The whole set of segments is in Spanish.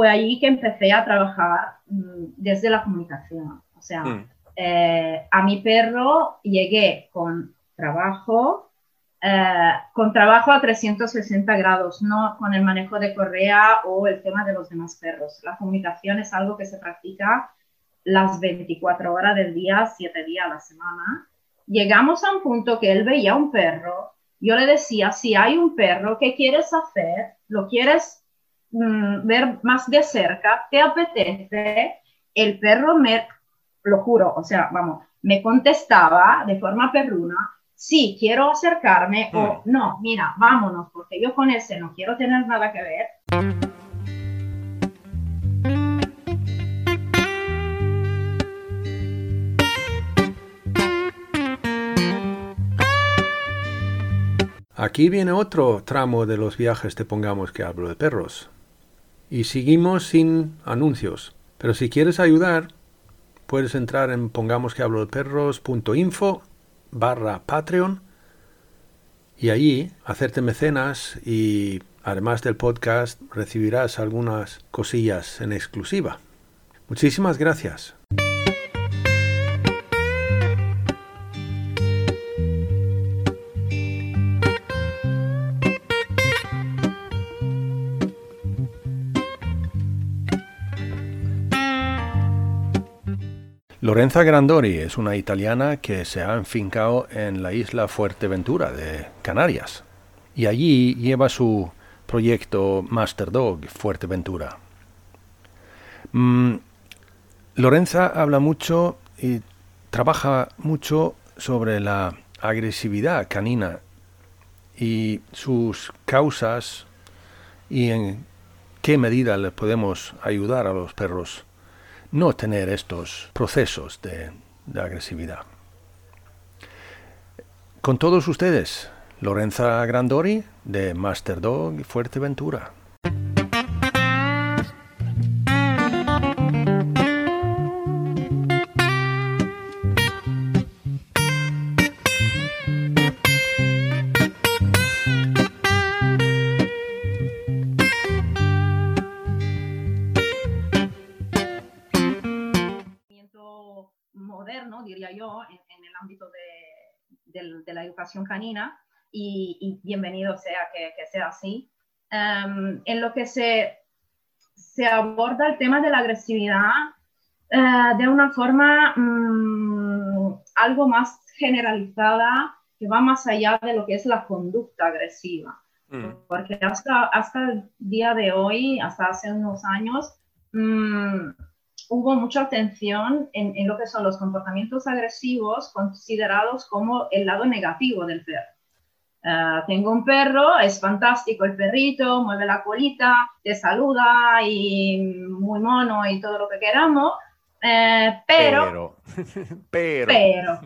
Fue allí que empecé a trabajar mm, desde la comunicación. O sea, Mm. eh, a mi perro llegué con trabajo, eh, con trabajo a 360 grados, no con el manejo de correa o el tema de los demás perros. La comunicación es algo que se practica las 24 horas del día, 7 días a la semana. Llegamos a un punto que él veía un perro, yo le decía, si hay un perro, ¿qué quieres hacer? ¿Lo quieres mm, ver más de cerca? ¿Te apetece? El perro me, lo juro, o sea, vamos, me contestaba de forma perruna, sí, quiero acercarme o no, mira, vámonos, porque yo con ese no quiero tener nada que ver. Aquí viene otro tramo de los viajes de Pongamos que hablo de perros. Y seguimos sin anuncios. Pero si quieres ayudar, puedes entrar en pongamos que hablo de perros.info barra Patreon y allí hacerte mecenas y además del podcast recibirás algunas cosillas en exclusiva. Muchísimas gracias. Lorenza Grandori es una italiana que se ha enfincado en la isla Fuerteventura de Canarias y allí lleva su proyecto Master Dog Fuerteventura. Mm, Lorenza habla mucho y trabaja mucho sobre la agresividad canina y sus causas y en qué medida le podemos ayudar a los perros no tener estos procesos de, agresividad. Con todos ustedes, Lorenza Grandori de Master Dog Fuerteventura. Del- de la educación canina y, y bienvenido sea que, que sea así. Em, en lo que se, se aborda el tema de la agresividad eh, de una forma mm, algo más generalizada que va más allá de lo que es la conducta agresiva. Porque hasta, hasta el día de hoy, hasta hace unos años, mm, hubo mucha atención en, en lo que son los comportamientos agresivos considerados como el lado negativo del perro. Ah, tengo un perro, es fantástico el perrito, mueve la colita, te saluda y muy mono y todo lo que queramos, eh, pero pero, pero,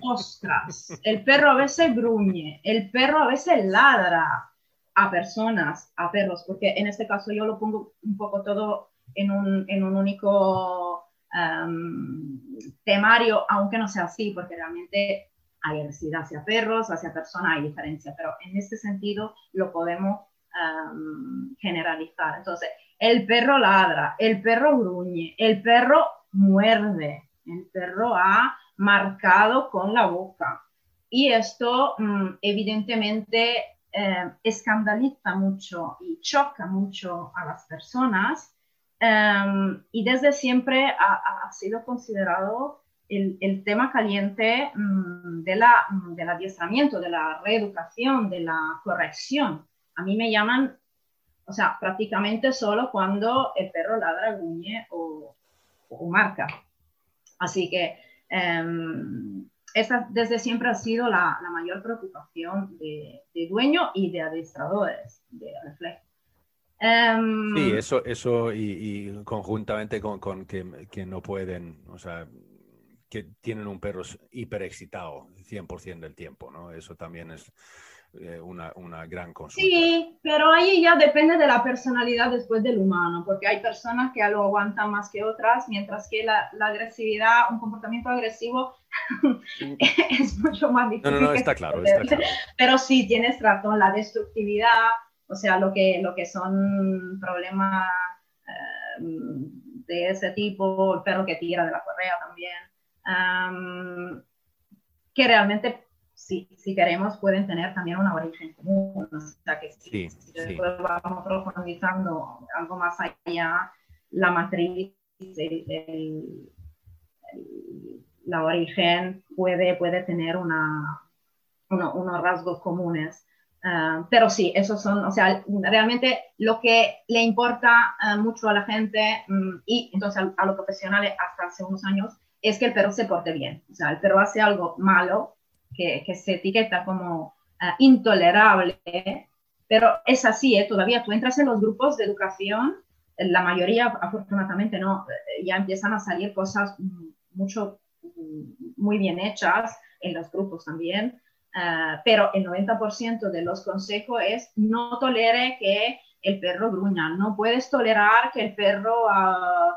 ostras, el perro a veces gruñe, el perro a veces ladra a personas, a perros, porque en este caso yo lo pongo un poco todo en un, en un único em, temario, aunque no sea así, porque realmente hay agresividad hacia perros, hacia personas, hay diferencia, pero en este sentido lo podemos em, generalizar. Entonces, el perro ladra, el perro gruñe, el perro muerde, el perro ha marcado con la boca. Y esto mm, evidentemente eh, escandaliza mucho y choca mucho a las personas em, y desde siempre ha, ha sido considerado el, el tema caliente mm, de la, mm, del adiestramiento, de la reeducación, de la corrección. A mí me llaman, o sea, prácticamente solo cuando el perro ladra, gruñe o, o marca. Así que em, esa desde siempre ha sido la, la mayor preocupación de, de, dueño y de administradores de reflejo. Um, sí, eso, eso y, y conjuntamente con, con que, que, no pueden, o sea, que tienen un perro hiper excitado 100% del tiempo, ¿no? Eso también es eh, una, una, gran consulta. Sí, pero ahí ya depende de la personalidad después del humano, porque hay personas que lo aguantan más que otras, mientras que la, la agresividad, un comportamiento agresivo es mucho más difícil. No, no, no, está claro, está claro. Pero sí, tienes razón, la destructividad, o sea, lo que, lo que son problemas eh, de ese tipo, el perro que tira de la correa también, um, que realmente si, si, queremos, pueden tener también una origen común. O sea, que si, sí, después sí. vamos profundizando algo más allá, la matriz, el, el, el, la origen puede, puede tener una, uno, unos rasgos comunes. Uh, pero sí, esos son, o sea, realmente lo que le importa uh, mucho a la gente um, y entonces a, a los profesionales hasta hace unos años es que el perro se porte bien. O sea, el perro hace algo malo, que, que se etiqueta como uh, intolerable, pero es así, ¿eh? todavía tú entras en los grupos de educación, la mayoría afortunadamente no, ya empiezan a salir cosas mucho, muy bien hechas en los grupos también, uh, pero el 90% de los consejos es no tolere que el perro gruña, no puedes tolerar que el perro... Uh,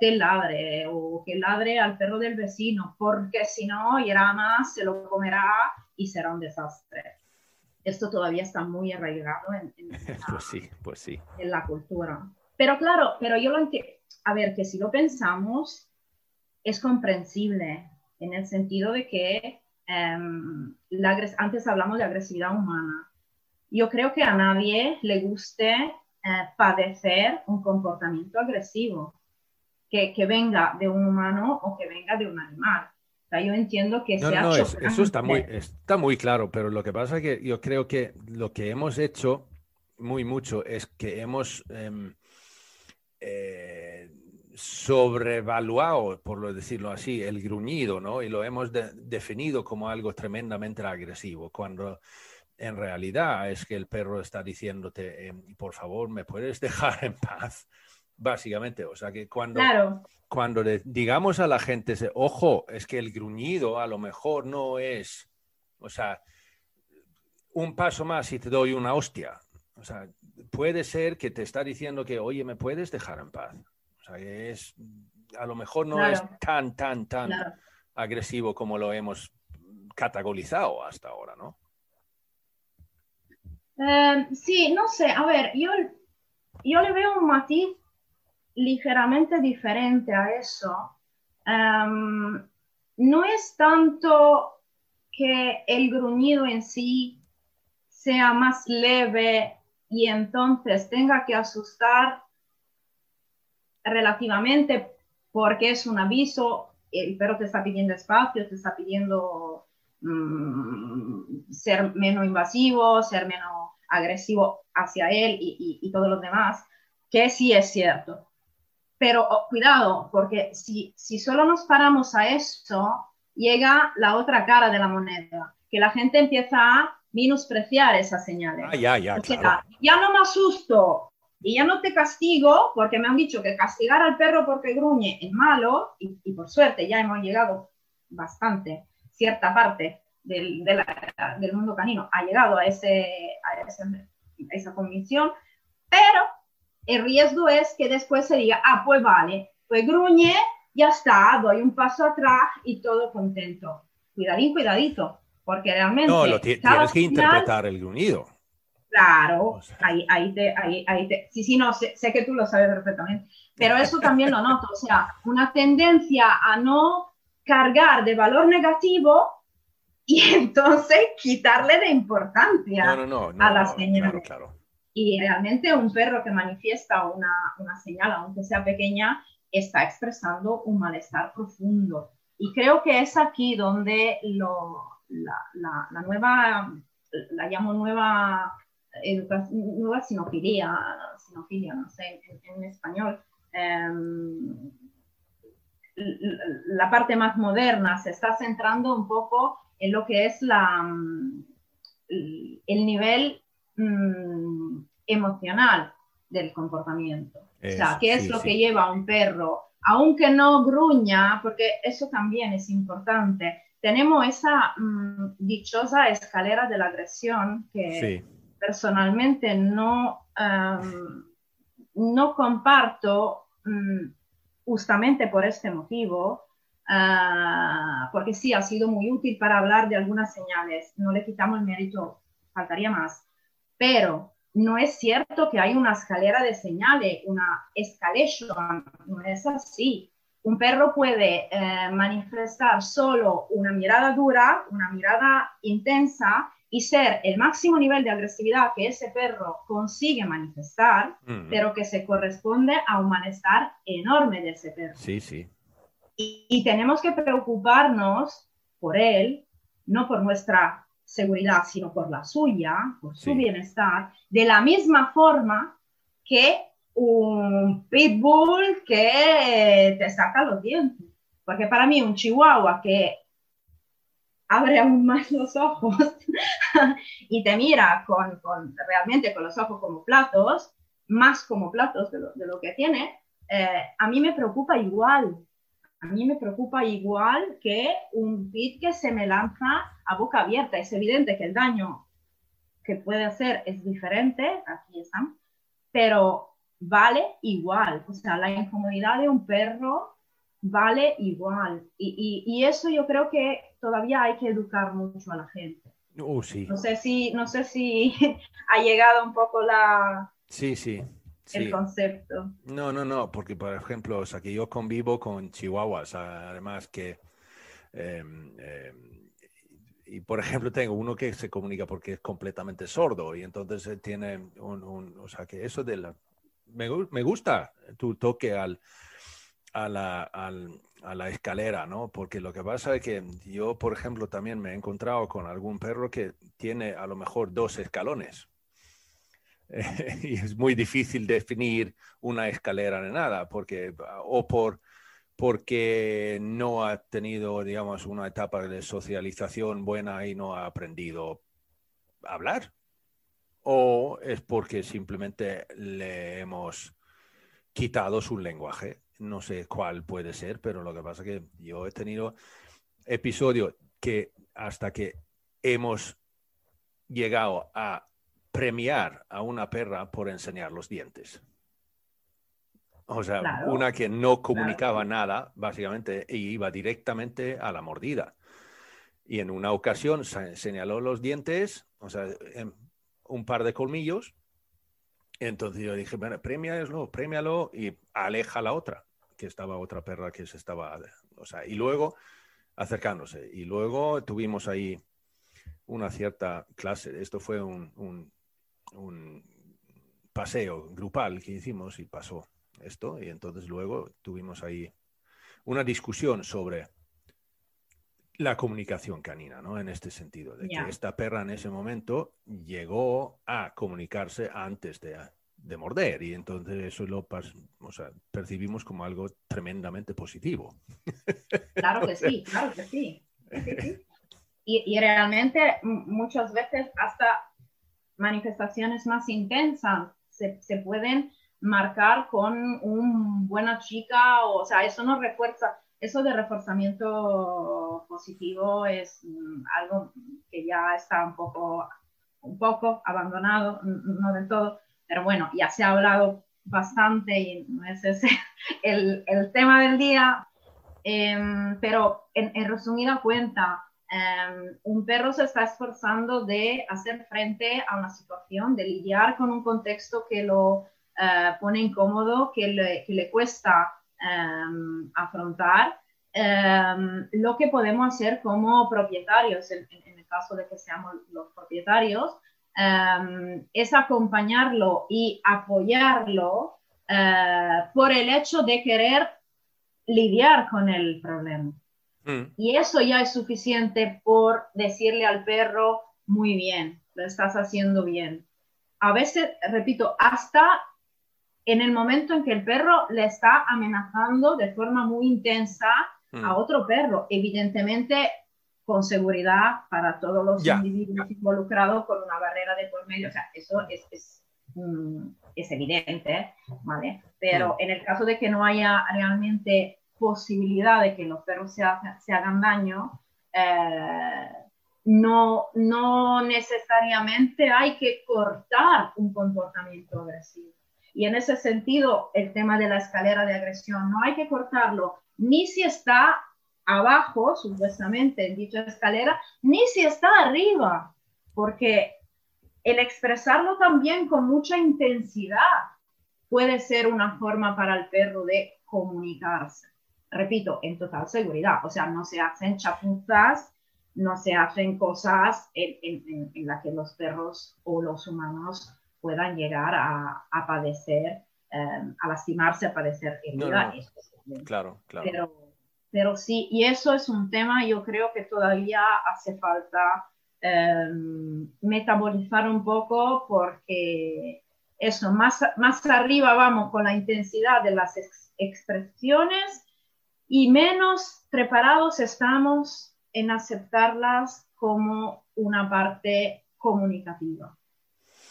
te ladre o que ladre al perro del vecino, porque si no, irá más, se lo comerá y será un desastre. Esto todavía está muy arraigado en, en, la, pues sí, pues sí. en la cultura. Pero claro, pero yo lo entiendo, a ver, que si lo pensamos, es comprensible en el sentido de que la, antes hablamos de agresividad humana. Yo creo que a nadie le guste uh, padecer un comportamiento agresivo que, que, venga de un humano o que venga de un animal. O sea, yo entiendo que no, sea no, es, eso está muy, está muy claro, pero lo que pasa es que yo creo que lo que hemos hecho muy mucho es que hemos eh, eh, sobrevaluado, por decirlo así, el gruñido, ¿no? Y lo hemos de, definido como algo tremendamente agresivo, cuando en realidad es que el perro está diciéndote, eh, por favor, ¿me puedes dejar en paz? básicamente. O sea que cuando, claro. cuando le digamos a la gente, ojo, es que el gruñido a lo mejor no es, o sea, un paso más y te doy una hostia. O sea, puede ser que te está diciendo que, oye, ¿me puedes dejar en paz? Sea, es, a lo mejor no claro. es tan, tan, tan claro. agresivo como lo hemos categorizado hasta ahora, ¿no? Uh, sí, no sé, a ver, yo, yo le veo un matiz ligeramente diferente a eso. Um, no es tanto que el gruñido en sí sea más leve y entonces tenga que asustar relativamente porque es un aviso, el perro te está pidiendo espacio, te está pidiendo um, ser menos invasivo, ser menos agresivo hacia él y, y, y todos los demás, que sí es cierto. Pero oh, cuidado, porque si, si solo nos paramos a eso, llega la otra cara de la moneda, que la gente empieza a menospreciar esas señales. Ah, ya, ya, o sea, claro. ya no me asusto y ya no te castigo, porque me han dicho que castigar al perro porque gruñe es malo, y, y por suerte ya hemos llegado bastante, cierta parte del, de la, del mundo canino ha llegado a, ese, a, ese, a esa convicción, pero el riesgo es que después se diga, ah, pues vale, pues gruñe, ya está, doy un paso atrás y todo contento. Cuidadín, cuidadito, porque realmente... No, lo tienes que interpretar el gruñido. Claro, o sea. ahí, ahí, te, ahí, ahí te... Sí, sí, no, sé, sé, que tú lo sabes perfectamente, pero eso también lo noto, o sea, una tendencia a no cargar de valor negativo y entonces quitarle de importancia no, no, no, no a las señales. Claro, claro. Y realmente un perro que manifiesta una, una señal, aunque sea pequeña, está expresando un malestar profundo. Y creo que es aquí donde lo, la, la, la, nueva, la llamo nueva educación, nueva sinofilia, sinofilia no sé, en, en español, um, la parte más moderna se está centrando un poco en lo que es la, el nivel mm, emocional del comportamiento. o sea, ¿qué es lo que lleva a un perro? Aunque no gruña, porque eso también es importante. Tenemos esa mm, dichosa escalera de la agresión que personalmente no, em, no comparto justamente por este motivo, ah, porque sí, ha sido muy útil para hablar de algunas señales, no le quitamos el mérito, faltaría más, pero no es cierto que hay una escalera de señales, una escalation, no es así. Un perro puede eh, manifestar solo una mirada dura, una mirada intensa y ser el máximo nivel de agresividad que ese perro consigue manifestar, pero que se corresponde a un malestar enorme de ese perro. Sí, sí. Y, tenemos que preocuparnos por él, no por nuestra seguridad, sino por la suya, por su bienestar, de la misma forma que un pitbull que te saca los dientes. Porque para mí un chihuahua que abre aún más los ojos y te mira con, con, realmente con los ojos como platos, más como platos de lo, de lo que tiene, eh, a mí me preocupa igual. A mí me preocupa igual que un pit que se me lanza a boca abierta. Es evidente que el daño que puede hacer es diferente, aquí están, pero vale igual. O sea, la incomodidad de un perro vale igual. Y, y, y, eso yo creo que todavía hay que educar mucho a la gente. Uh, sí. No sé si, no sé si ha llegado un poco la... Sí, sí. El concepto. No, no, no, porque por ejemplo, o sea, que yo convivo con chihuahuas, además que... Em, em, y por ejemplo, tengo uno que se comunica porque es completamente sordo y entonces tiene un, o sea, que eso de la... Me, me gusta tu toque al, a la, a la escalera, ¿no? Porque lo que pasa es que yo, por ejemplo, también me he encontrado con algún perro que tiene a lo mejor dos escalones. y es muy difícil definir una escalera de nada, porque o por porque no ha tenido, digamos, una etapa de socialización buena y no ha aprendido a hablar, o es porque simplemente le hemos quitado su lenguaje no sé cuál puede ser, pero lo que pasa es que yo he tenido episodios que hasta que hemos llegado a premiar a una perra por enseñar los dientes. O sea, una que no comunicaba nada, básicamente, e iba directamente a la mordida. Y en una ocasión señaló los dientes, o sea, un par de colmillos. Entonces yo dije, bueno, premialo, premialo y aleja la otra que estaba otra perra que se estaba, o sea, y luego acercándose. Y luego tuvimos ahí una cierta clase. Esto fue un, un, paseo grupal que hicimos y pasó esto. Y entonces luego tuvimos ahí una discusión sobre la comunicación canina, ¿no? En este sentido, de que esta perra en ese momento llegó a comunicarse antes de, de morder y entonces eso lo o sea, percibimos como algo tremendamente positivo. Claro que sí, claro que sí. Y, y, realmente muchas veces hasta manifestaciones más intensas se, se, pueden marcar con un buena chica, o, o sea, eso no refuerza, eso de reforzamiento positivo es mm, algo que ya está un poco, un poco abandonado, no del todo, pero bueno, ya se ha hablado bastante y no es ese el, el tema del día. Em, pero en, resumida cuenta, em, un perro se está esforzando de hacer frente a una situación, de lidiar con un contexto que lo eh, pone incómodo, que le, que le cuesta em, afrontar. lo que podemos hacer como propietarios, en, en, el caso de que seamos los propietarios, Em, es acompañarlo y apoyarlo eh, por el hecho de querer lidiar con el problema. Mm. Y eso ya es suficiente por decirle al perro, muy bien, lo estás haciendo bien. A veces, repito, hasta en el momento en que el perro le está amenazando de forma muy intensa a Mm. otro perro, evidentemente con seguridad para todos los Ya. individuos involucrados con una barrera de por medio, o sea, eso es, es, mm, es evidente, ¿vale? Pero en el caso de que no haya realmente posibilidad de que los perros se, ha- se hagan daño, eh, no, no necesariamente hay que cortar un comportamiento agresivo. Y en ese sentido, el tema de la escalera de agresión, no hay que cortarlo ni si está abajo, supuestamente en dicha escalera, ni si está arriba, porque el expresarlo también con mucha intensidad puede ser una forma para el perro de comunicarse. Repito, en total seguridad, o sea, no se hacen chapuzas, no se hacen cosas en, en, en, las que los perros o los humanos puedan llegar a, a padecer, eh, a lastimarse, a padecer herida. No, no. Claro, claro. Pero, pero sí, y eso es un tema, yo creo que todavía hace falta eh, metabolizar un poco porque eso, más, más arriba vamos con la intensidad de las ex- expresiones y menos preparados estamos en aceptarlas como una parte comunicativa.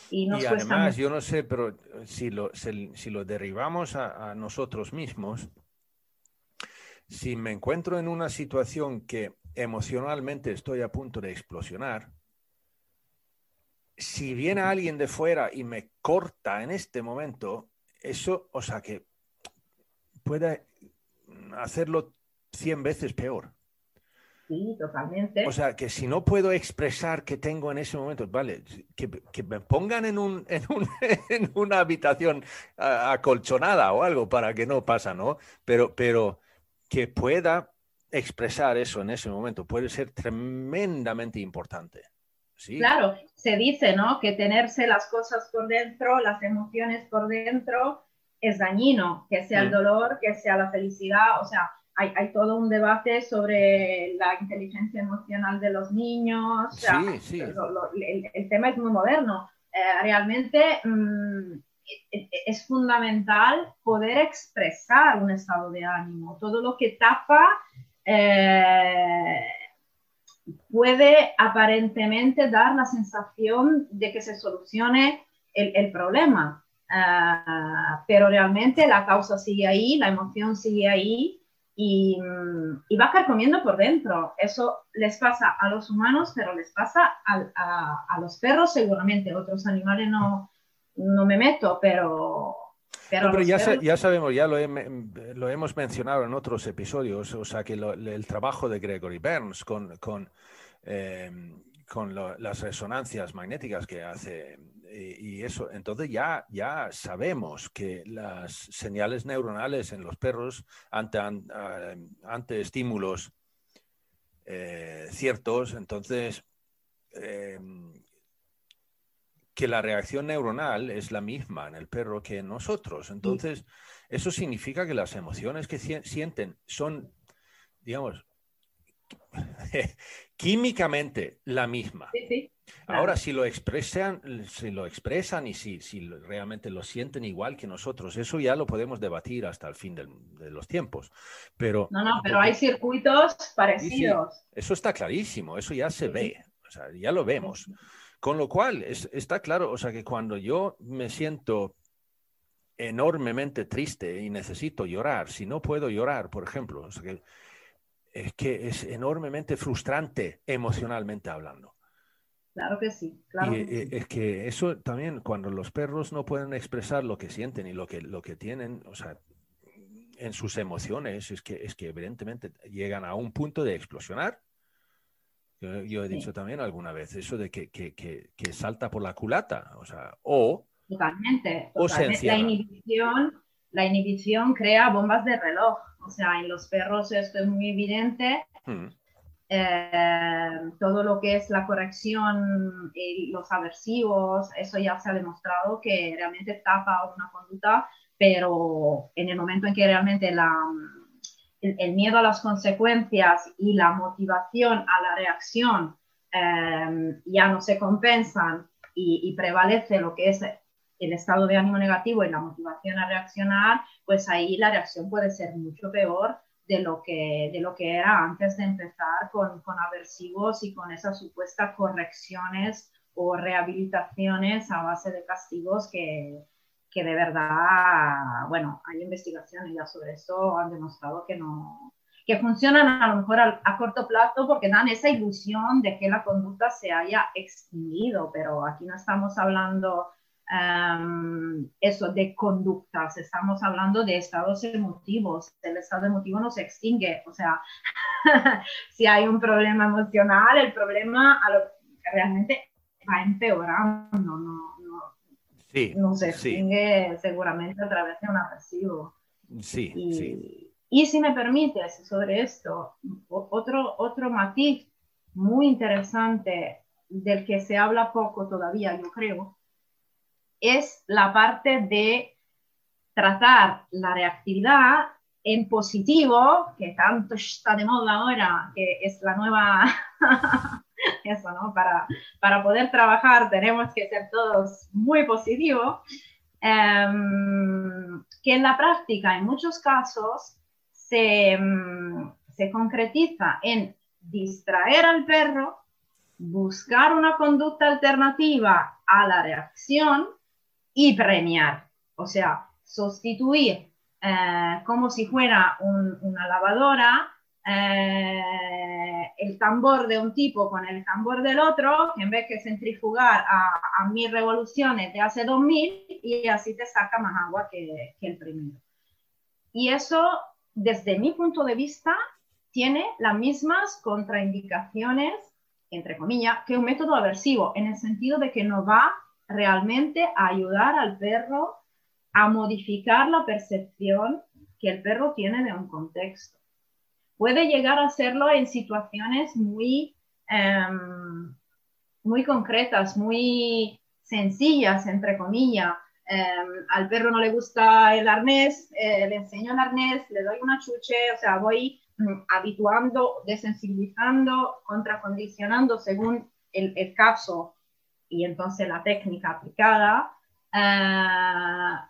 Y, nos Y además, mucho. yo no sé, pero si lo, si, si lo derivamos a, a nosotros mismos, si me encuentro en una situación que emocionalmente estoy a punto de explosionar, si viene alguien de fuera y me corta en este momento, eso, o sea, que puede hacerlo 100 veces peor. Sí, totalmente. O sea, que si no puedo expresar que tengo en ese momento, vale, que, que me pongan en, un, en, un- en una habitación acolchonada o algo para que no pasa, ¿no? Pero, pero que pueda expresar eso en ese momento puede ser tremendamente importante. ¿sí? Claro, se dice, ¿no? Que tenerse las cosas por dentro, las emociones por dentro, es dañino, que sea el Mm. dolor, que sea la felicidad, o sea, hay, hay todo un debate sobre la inteligencia emocional de los niños, o sea, Sí, sí. lo- lo- el, el tema es muy moderno. Eh, realmente mm, e- e- es fundamental poder expresar un estado de ánimo. Todo lo que tapa eh, puede aparentemente dar la sensación de que se solucione el, el problema. Ah, pero realmente la causa sigue ahí, la emoción sigue ahí y, y va carcomiendo por dentro. Eso les pasa a los humanos, pero les pasa al- a, a los perros seguramente. Otros animales no, no me meto, pero... Pero, No, pero los ya, sa- ya sabemos, ya lo, he- lo hemos mencionado en otros episodios, o sea que lo- el trabajo de Gregory Burns con, con, eh, con lo- las resonancias magnéticas que hace y, y eso, entonces ya, ya sabemos que las señales neuronales en los perros ante, an- ante estímulos eh, ciertos, entonces eh, que la reacción neuronal es la misma en el perro que en nosotros. Entonces, eso significa que las emociones que si- sienten son, digamos, químicamente la misma. Sí, sí, claro. Ahora, si lo expresan, si lo expresan y si, si realmente lo sienten igual que nosotros, eso ya lo podemos debatir hasta el fin del- de los tiempos. Pero, No, no, pero hay circuitos parecidos. eso está clarísimo, eso ya se ve, o sea, ya lo vemos. Con lo cual, es- está claro, o sea, que cuando yo me siento enormemente triste y necesito llorar, si no puedo llorar, por ejemplo, o sea, que es que es enormemente frustrante emocionalmente hablando. Claro que sí, claro. Y que eh, sí. es que eso también, cuando los perros no pueden expresar lo que sienten y lo que, lo que tienen, o sea, en sus emociones, es que, es que evidentemente llegan a un punto de explosionar. Yo, yo he Sí. dicho también alguna vez eso de que, que- que- que salta por la culata, o sea, o Totalmente. O se. La inhibición, la inhibición crea bombas de reloj. O sea, en los perros esto es muy evidente. hmm, Eh, todo lo que es la corrección y los aversivos, eso ya se ha demostrado que realmente tapa una conducta, pero en el momento en que realmente la, el, miedo a las consecuencias y la motivación a la reacción eh, ya no se compensan y, y prevalece lo que es el estado de ánimo negativo y la motivación a reaccionar, pues ahí la reacción puede ser mucho peor de lo que, de lo que era antes de empezar con, con aversivos y con esas supuestas correcciones o rehabilitaciones a base de castigos que, que de verdad, bueno, hay investigaciones ya sobre eso, han demostrado que no, que funcionan a lo mejor a, corto plazo porque dan esa ilusión de que la conducta se haya extinguido, pero aquí no estamos hablando um, eso de conductas, estamos hablando de estados emotivos. El estado emotivo no se extingue, o sea, si hay un problema emocional, el problema a lo, realmente va empeorando, no, no, se extingue seguramente a través de un aversivo. Sí, y, sí. Y si me permites, sobre esto, otro, otro matiz muy interesante del que se habla poco todavía, yo creo, es la parte de tratar la reactividad en positivo, que tanto está de moda ahora, que es la nueva eso, ¿no? Para, para poder trabajar tenemos que ser todos muy positivos, em, que en la práctica en muchos casos se, em, se concretiza en distraer al perro, buscar una conducta alternativa a la reacción y premiar, o sea, sustituir eh, como si fuera una lavadora eh, el tambor de un tipo con el tambor del otro, que en vez de centrifugar a, a mil revoluciones te hace dos mil y así te saca más agua que, que el primero. Y eso, desde mi punto de vista, tiene las mismas contraindicaciones, entre comillas, que un método aversivo, en el sentido de que no va realmente a ayudar al perro a modificar la percepción que el perro tiene de un contexto puede llegar a hacerlo en situaciones muy, em, muy concretas, muy sencillas, entre comillas. Em, al perro no le gusta el arnés, eh, le enseño el arnés, le doy una chuche, o sea, voy mm, habituando, desensibilizando, contracondicionando según el, el, caso y entonces la técnica aplicada. Eh,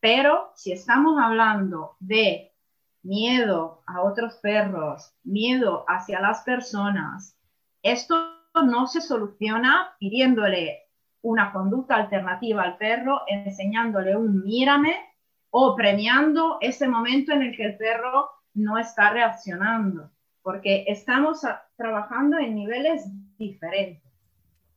pero si estamos hablando de miedo a otros perros, miedo hacia las personas. Esto no se soluciona pidiéndole una conducta alternativa al perro, enseñándole un mírame o premiando ese momento en el que el perro no está reaccionando, porque estamos trabajando en niveles diferentes.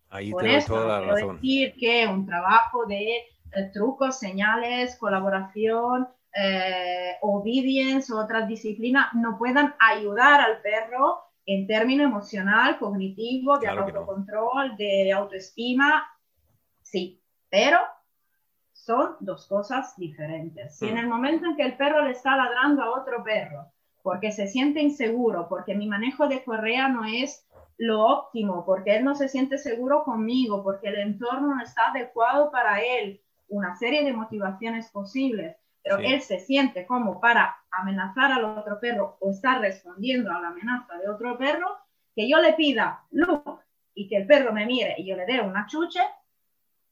Ahí Por eso, toda la razón. decir que un trabajo de eh, trucos, señales, colaboración, eh, obedience o otras disciplinas no puedan ayudar al perro en términos emocional, cognitivo, de autocontrol, de autoestima. Sí, pero son dos cosas diferentes. Si en mm. el momento en que el perro le está ladrando a otro perro porque se siente inseguro, porque mi manejo de correa no es lo óptimo, porque él no se siente seguro conmigo, porque el entorno no está adecuado para él, una serie de motivaciones posibles pero él se siente como para amenazar al otro perro o estar respondiendo a la amenaza de otro perro, que yo le pida luz y que el perro me mire y yo le dé una chuche,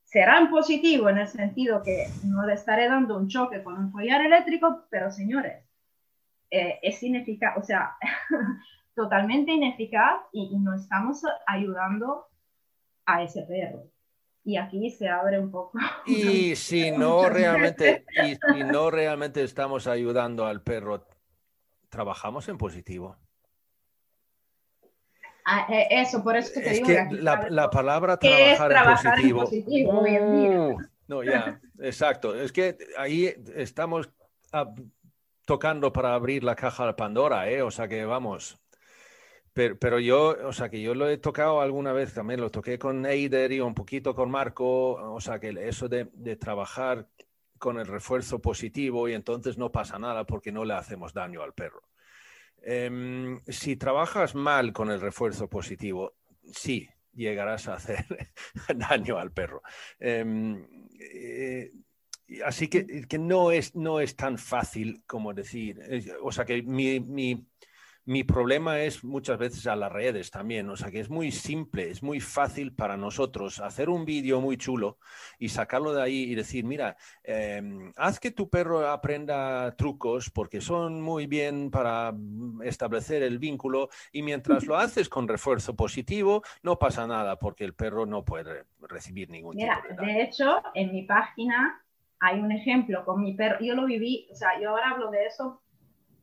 será en positivo en el sentido que no le estaré dando un choque con un collar eléctrico, pero señores, eh, es ineficaz, o sea, totalmente ineficaz y no estamos ayudando a ese perro y aquí se abre un poco. Y si no realmente, y si no realmente estamos ayudando al perro, trabajamos en positivo. Ah, eh, eso, por eso te digo que la, palabra trabajar, en positivo. Uh, no, ya, exacto. Es que ahí estamos ah, tocando para abrir la caja de Pandora, ¿eh? O sea que vamos, pero, yo, o sea, que yo lo he tocado alguna vez también, lo toqué con Eider y un poquito con Marco, o sea, que eso de, trabajar con el refuerzo positivo y entonces no pasa nada porque no le hacemos daño al perro. Em, si trabajas mal con el refuerzo positivo, sí, llegarás a hacer daño al perro. Em, eh, así que, que, no, es, no es tan fácil como decir, o sea, que mi problema es muchas veces a las redes también, o sea que es muy simple, es muy fácil para nosotros hacer un vídeo muy chulo y sacarlo de ahí y decir, mira, em, haz que tu perro aprenda trucos porque son muy bien para establecer el vínculo y mientras lo haces con refuerzo positivo, no pasa nada porque el perro no puede recibir ningún tipo de daño. De hecho, en mi página hay un ejemplo con mi perro, yo lo viví, o sea, yo ahora hablo de eso,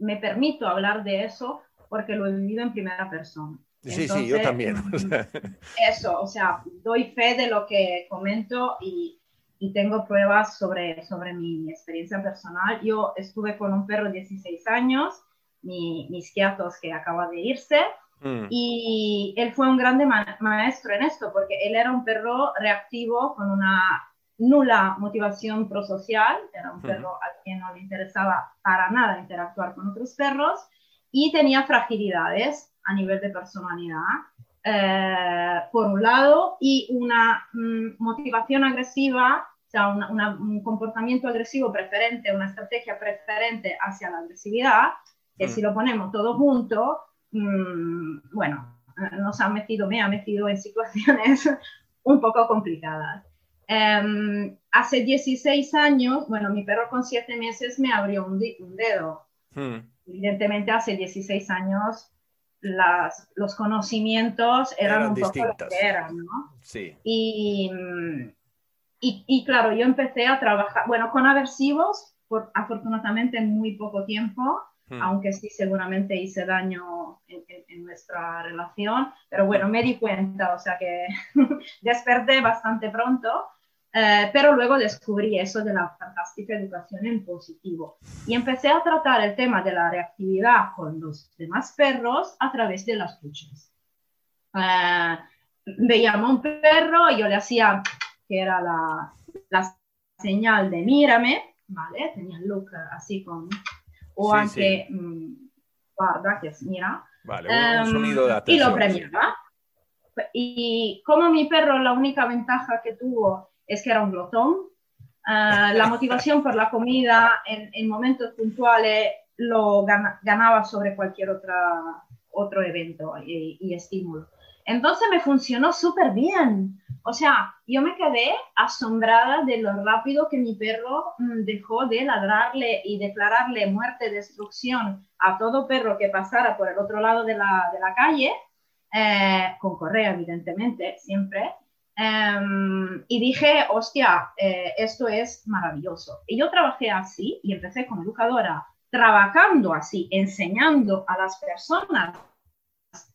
me permito hablar de eso porque lo he vivido en primera persona. Sí, sí, yo también. Eso, o sea, doy fe de lo que comento y, y tengo pruebas sobre, sobre mi experiencia personal. Yo estuve con un perro de 16 años, mi, mis quiatos que acaba de irse, mm. y él fue un grande maestro en esto, porque él era un perro reactivo con una nula motivación prosocial, era un perro al que no le interesaba para nada interactuar con otros perros, y tenía fragilidades a nivel de personalidad, eh, por un lado, y una mm, motivación agresiva, o sea, un comportamiento agresivo preferente, una estrategia preferente hacia la agresividad, que mm. si lo ponemos todo junto, mm, bueno, eh, nos ha metido, me ha metido en situaciones un poco complicadas. Em, hace 16 años, bueno, mi perro con 7 meses me abrió un, dedo evidentemente hace 16 años las, los conocimientos eran, un poco lo que eran, ¿no? Sí. Y, y, claro, yo empecé a trabajar, bueno, con aversivos, por, afortunadamente en muy poco tiempo, hmm. aunque sí seguramente hice daño en, en, nuestra relación, pero bueno, me di cuenta, o sea que desperté bastante pronto eh, pero luego descubrí eso de la fantástica educación en positivo y empecé a tratar el tema de la reactividad con los demás perros a través de las luchas. Eh, veíamos un perro yo le hacía, que era la, la señal de mírame, ¿vale? Tenía el look así con, o aunque, mm, guarda, que es mira. Vale, un, sonido de em, Y lo premiaba. Y como mi perro, la única ventaja que tuvo es que era un glotón. Ah, la motivación por la comida en, momentos puntuales lo ganaba sobre cualquier otra, otro evento y, estímulo. Entonces me funcionó súper bien. O sea, yo me quedé asombrada de lo rápido que mi perro mm, dejó de ladrarle y declararle muerte, destrucción a todo perro que pasara por el otro lado de la, de la calle, eh, con correa, evidentemente, siempre. Em, y dije, hostia, eh, esto es maravilloso. Y yo trabajé así y empecé como educadora, trabajando así, enseñando a las personas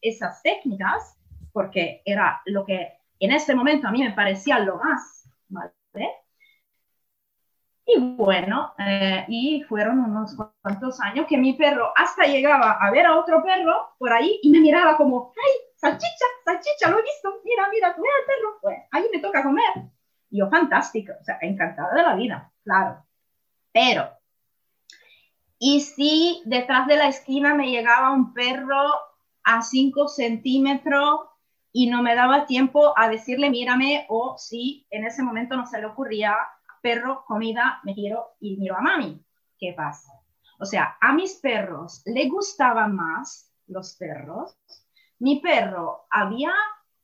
esas técnicas, porque era lo que en ese momento a mí me parecía lo más, ¿vale? Y bueno, eh, y fueron unos cuantos años que mi perro hasta llegaba a ver a otro perro por ahí y me miraba como, ¡ay, salchicha, salchicha, lo he visto, mira, mira, mira el perro, pues ahí me toca comer. Y yo, fantástico, o sea, encantada de la vida, claro. Pero, ¿y si detrás de la esquina me llegaba un perro a 5 centímetros y no me daba tiempo a decirle, mírame, o si en ese momento no se le ocurría, perro, comida, me quiero y miro a mami? ¿Qué pasa? O sea, a mis perros le gustaban más los perros mi perro había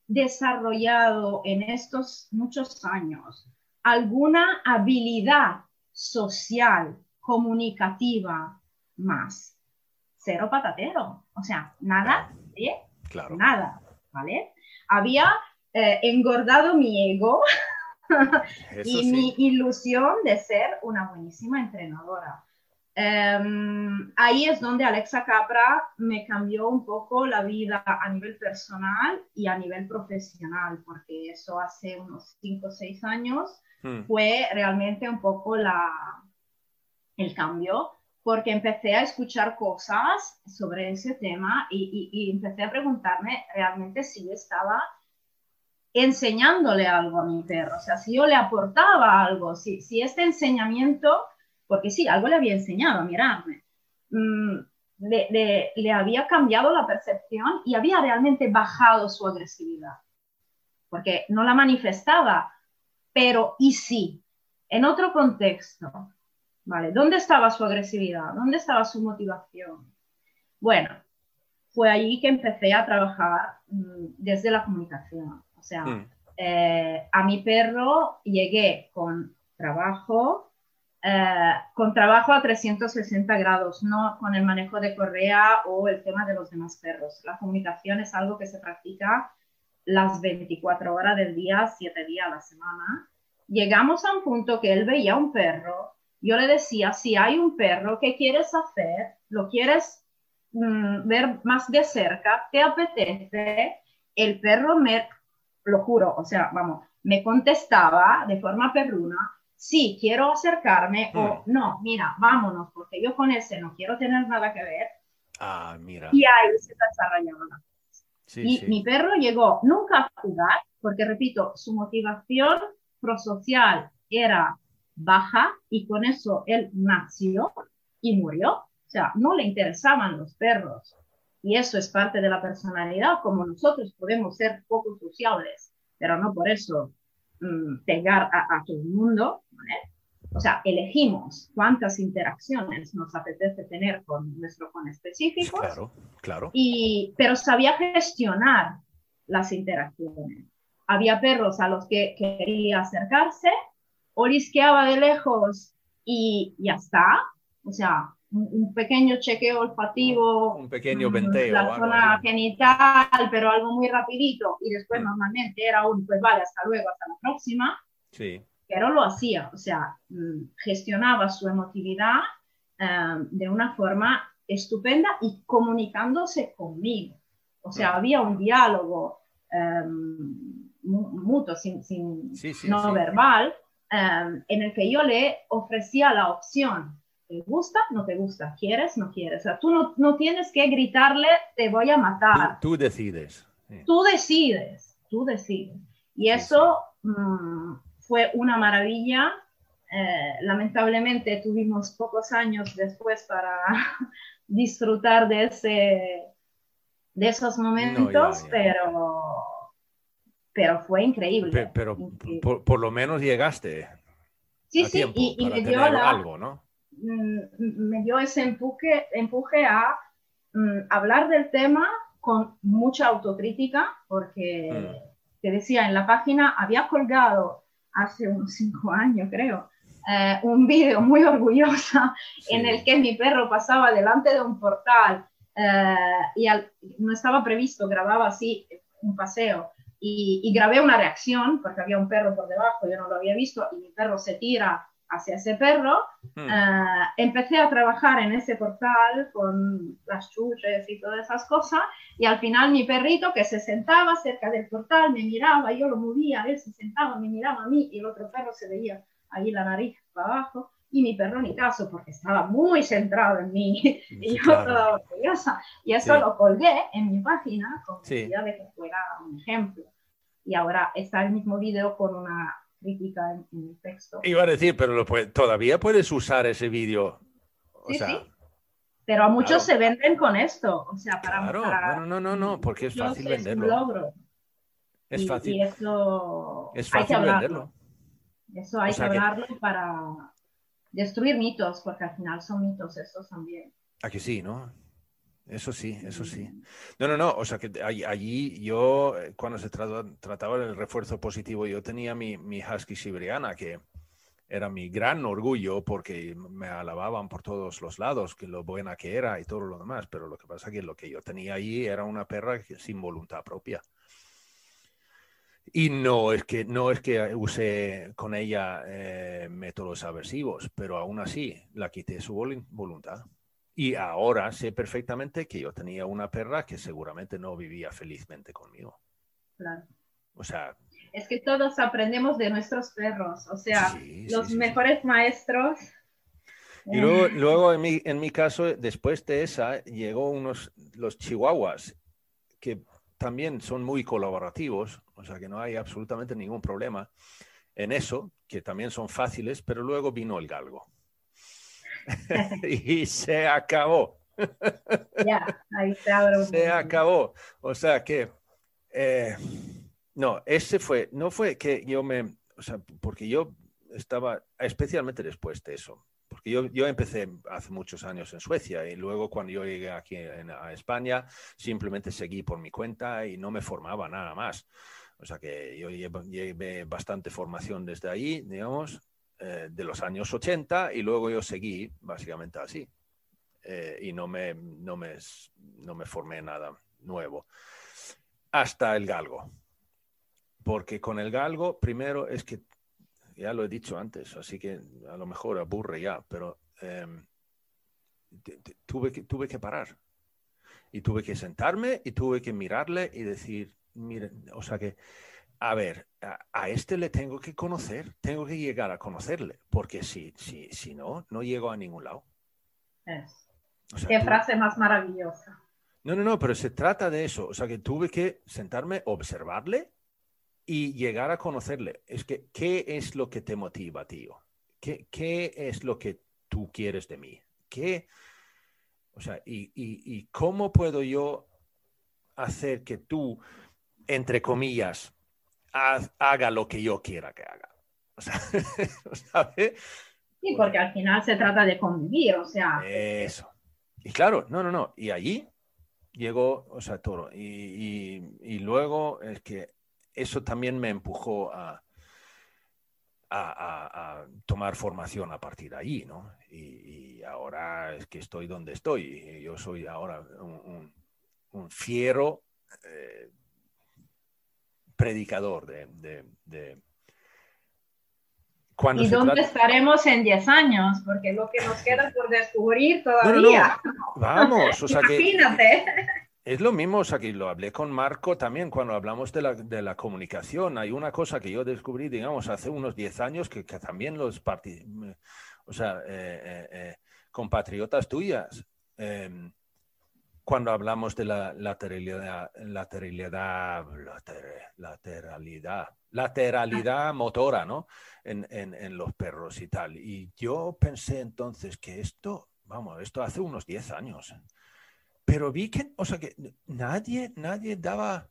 desarrollado en estos muchos años alguna habilidad social, comunicativa más. Cero patatero. O sea, nada de claro. nada, ¿vale? Había eh, engordado mi ego y mi ilusión de ser una buenísima entrenadora. Em, ahí es donde Alexa Capra me cambió un poco la vida a nivel personal y a nivel profesional, porque eso hace unos 5 o 6 años hmm. fue realmente un poco la, el cambio, porque empecé a escuchar cosas sobre ese tema y, y, empecé a preguntarme realmente si estaba enseñándole algo a mi perro, o sea, si yo le aportaba algo, si, si este enseñamiento porque sí, algo le había enseñado a mirarme. Mm, le, había cambiado la percepción y había realmente bajado su agresividad, porque no la manifestaba, pero y sí, en otro contexto, ¿vale? ¿Dónde estaba su agresividad? ¿Dónde estaba su motivación? Bueno, fue ahí que empecé a trabajar mm, desde la comunicación. O sea, Mm. eh, a mi perro llegué con trabajo, eh, con trabajo a 360 grados, no con el manejo de correa o el tema de los demás perros. La comunicación es algo que se practica las 24 horas del día, 7 días a la semana. Llegamos a un punto que él veía un perro, yo le decía, si hay un perro, ¿qué quieres hacer? ¿Lo quieres mm, ver más de cerca? ¿Te apetece? El perro me, lo juro, o sea, vamos, me contestaba de forma perruna, sí, quiero acercarme o no, mira, vámonos, porque yo con ese no quiero tener nada que ver. Ah, mira. Y ahí se desarrollaba la Sí, y sí. mi perro llegó nunca a jugar, porque repito, su motivación prosocial era baja y con eso él nació y murió. O sea, no le interesaban los perros. Y eso es parte de la personalidad, como nosotros podemos ser poco sociables, pero no por eso mm, pegar a, a todo el mundo. ¿vale? O sea, elegimos cuántas interacciones nos apetece tener con nuestro con específico Claro, claro. y, pero sabía gestionar las interacciones. Había perros a los que quería acercarse, olisqueaba de lejos y ya está. O sea, un, pequeño chequeo olfativo, Un pequeño mm, venteo. la zona genital, pero algo muy rapidito. Y después Mm. normalmente era un, pues vale, hasta luego, hasta la próxima Sí. pero lo hacía, o sea, mm, gestionaba su emotividad eh, de una forma estupenda y comunicándose conmigo. O sea, Mm. había un diálogo eh, mu- mutuo, sin, sin- Sí, sí, no sí. verbal, eh, en el que yo le ofrecía la opción. ¿Te gusta? ¿No te gusta? ¿Quieres? ¿No quieres? O sea, tú no, no tienes que gritarle, te voy a matar tú decides. Sí. tú decides, tú decides. Y Sí, eso mm, fue una maravilla. Eh, lamentablemente tuvimos pocos años después para disfrutar de, ese, de esos momentos, ya. Pero, pero fue increíble. Pe- Pero Increíble. por, por lo menos llegaste sí, a sí, tiempo y, y para me tener dio la, algo, ¿no? Mm, me dio ese empuje, empuje a mm, hablar del tema con mucha autocrítica, porque Mm. te decía, en la página había colgado hace unos cinco años, creo, eh, un vídeo muy orgullosa en Sí. el que mi perro pasaba delante de un portal eh, y al- no estaba previsto, grababa así un paseo y, y grabé una reacción porque había un perro por debajo, yo no lo había visto y mi perro se tira hacia ese perro. Mm. Eh, empecé a trabajar en ese portal con las chuches y todas esas cosas y al final mi perrito que se sentaba cerca del portal me miraba, yo lo movía, él se sentaba, me miraba a mí y el otro perro se veía ahí la nariz para abajo y mi perro ni caso porque estaba muy centrado en mí y yo Claro. toda orgullosa y eso Sí. lo colgué en mi página con Sí. la idea de que fuera un ejemplo y ahora está el mismo video con una crítica en, en el texto Iba a decir, pero lo puede- todavía puedes usar ese vídeo. Sí, sea, sí. pero a muchos Claro. se venden con esto o sea para, claro, para no, no, no, no, porque es fácil es un venderlo. logro Es y, fácil, y eso es hay que fácil venderlo. Eso hay O sea que que- hablarlo para destruir mitos, porque al final son mitos esos también. Aquí sí, ¿no? Eso sí, eso sí. No, no, no. O sea, que all- allí yo, eh, cuando se trata- trataba del refuerzo positivo, yo tenía mi, mi husky siberiana, que era mi gran orgullo porque me alababan por todos los lados, que lo buena que era y todo lo demás. Pero lo que pasa es que lo que yo tenía allí era una perra sin voluntad propia. Y no es que, no es que use con ella eh, métodos aversivos, pero aún así la quité su vol- voluntad. Y ahora sé perfectamente que yo tenía una perra que seguramente no vivía felizmente conmigo. Claro. O sea, Es que todos aprendemos de nuestros perros, o sea, sí, los sí, sí. mejores maestros. Y eh, luego, luego en, mi, en mi caso, después de esa, llegó unos, los chihuahuas, que también son muy colaborativos, o sea que no hay absolutamente ningún problema en eso, que también son fáciles, pero luego vino el galgo. y se acabó. ya, ahí un Se acabó. O sea que, eh, no, ese fue, no fue que yo me, o sea, porque yo estaba, especialmente después de eso, porque yo, yo, empecé hace muchos años en Suecia y luego cuando yo llegué aquí a España simplemente seguí por mi cuenta y no me formaba nada más. O sea que yo llevé bastante formación desde ahí, digamos, eh, de los años 80 y luego yo seguí básicamente así. Eh, y no me, no, me, no me formé nada nuevo. Hasta el galgo. Porque con el galgo, primero es que, ya lo he dicho antes, así que a lo mejor aburre ya, pero em, tuve, que, tuve que parar. Y tuve que sentarme y tuve que mirarle y decir, miren, o sea que, a ver, a, este le tengo que conocer, tengo que llegar a conocerle, porque si, si, si no, no llego a ningún lado. Qué frase más maravillosa. No, no, no, pero se trata de eso. O sea, que tuve que sentarme, observarle y llegar a conocerle. Es que, ¿qué es lo que te motiva, tío? ¿Qué, qué es lo que tú quieres de mí? ¿Qué? O sea, y, y cómo puedo yo hacer que tú entre comillas, haga lo que yo quiera que haga. O sea. Sí, porque al final se trata de convivir, o sea. Eso. Y claro, no, no, no. Y allí llegó, o sea, todo. Y, luego es que eso también me empujó a, a, tomar formación a partir de allí, ¿no? Y, ahora es que estoy donde estoy. Y yo soy ahora un, un, fiero eh, predicador de... ¿Y dónde estaremos en 10 años? Porque lo que nos queda por descubrir todavía. Vamos, o sea Imagínate. es lo mismo, o sea, que lo hablé con Marco también cuando hablamos de la, de la comunicación. Hay una cosa que yo descubrí, digamos, hace unos 10 años que, también los o sea, eh, eh, eh, compatriotas tuyas em, cuando hablamos de la lateralidad, lateralidad, lateralidad, lateralidad motora, ¿no? En, en, los perros y tal. Y yo pensé entonces que esto, vamos, esto hace unos 10 años. Pero vi que, o sea, que nadie, nadie daba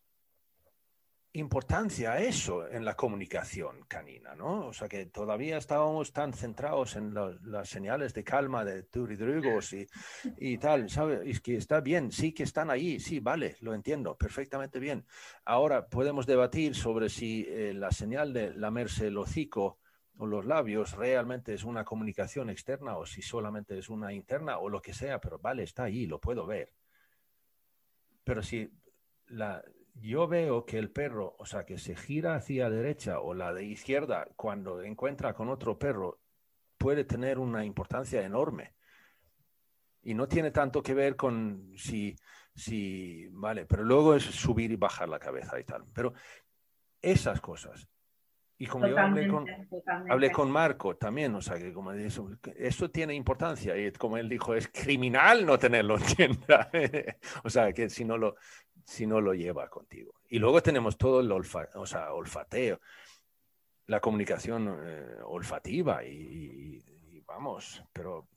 importancia eso en la comunicación canina, ¿no? O sea que todavía estábamos tan centrados en las señales de calma de turidrugos y, tal, ¿sabes? Y que está bien, sí que están ahí, sí, vale, lo entiendo, perfectamente bien. Ahora podemos debatir sobre si eh, la señal de lamerse el hocico o los labios realmente es una comunicación externa o si solamente es una interna o lo que sea, pero vale, está ahí, lo puedo ver. Pero si la, yo veo que el perro, o sea, que se gira hacia derecha o la de izquierda cuando encuentra con otro perro, puede tener una importancia enorme. Y no tiene tanto que ver con si, si, vale, pero luego es subir y bajar la cabeza y tal. Pero esas cosas. Y como yo hablé con, hablé con, Marco también, o sea, que como eso, esto tiene importancia. Y como él dijo, es criminal no tenerlo en tienda. o sea, que si no lo, si no lo lleva contigo. Y luego tenemos todo el o sea, olfateo, la comunicación eh, olfativa y, vamos, pero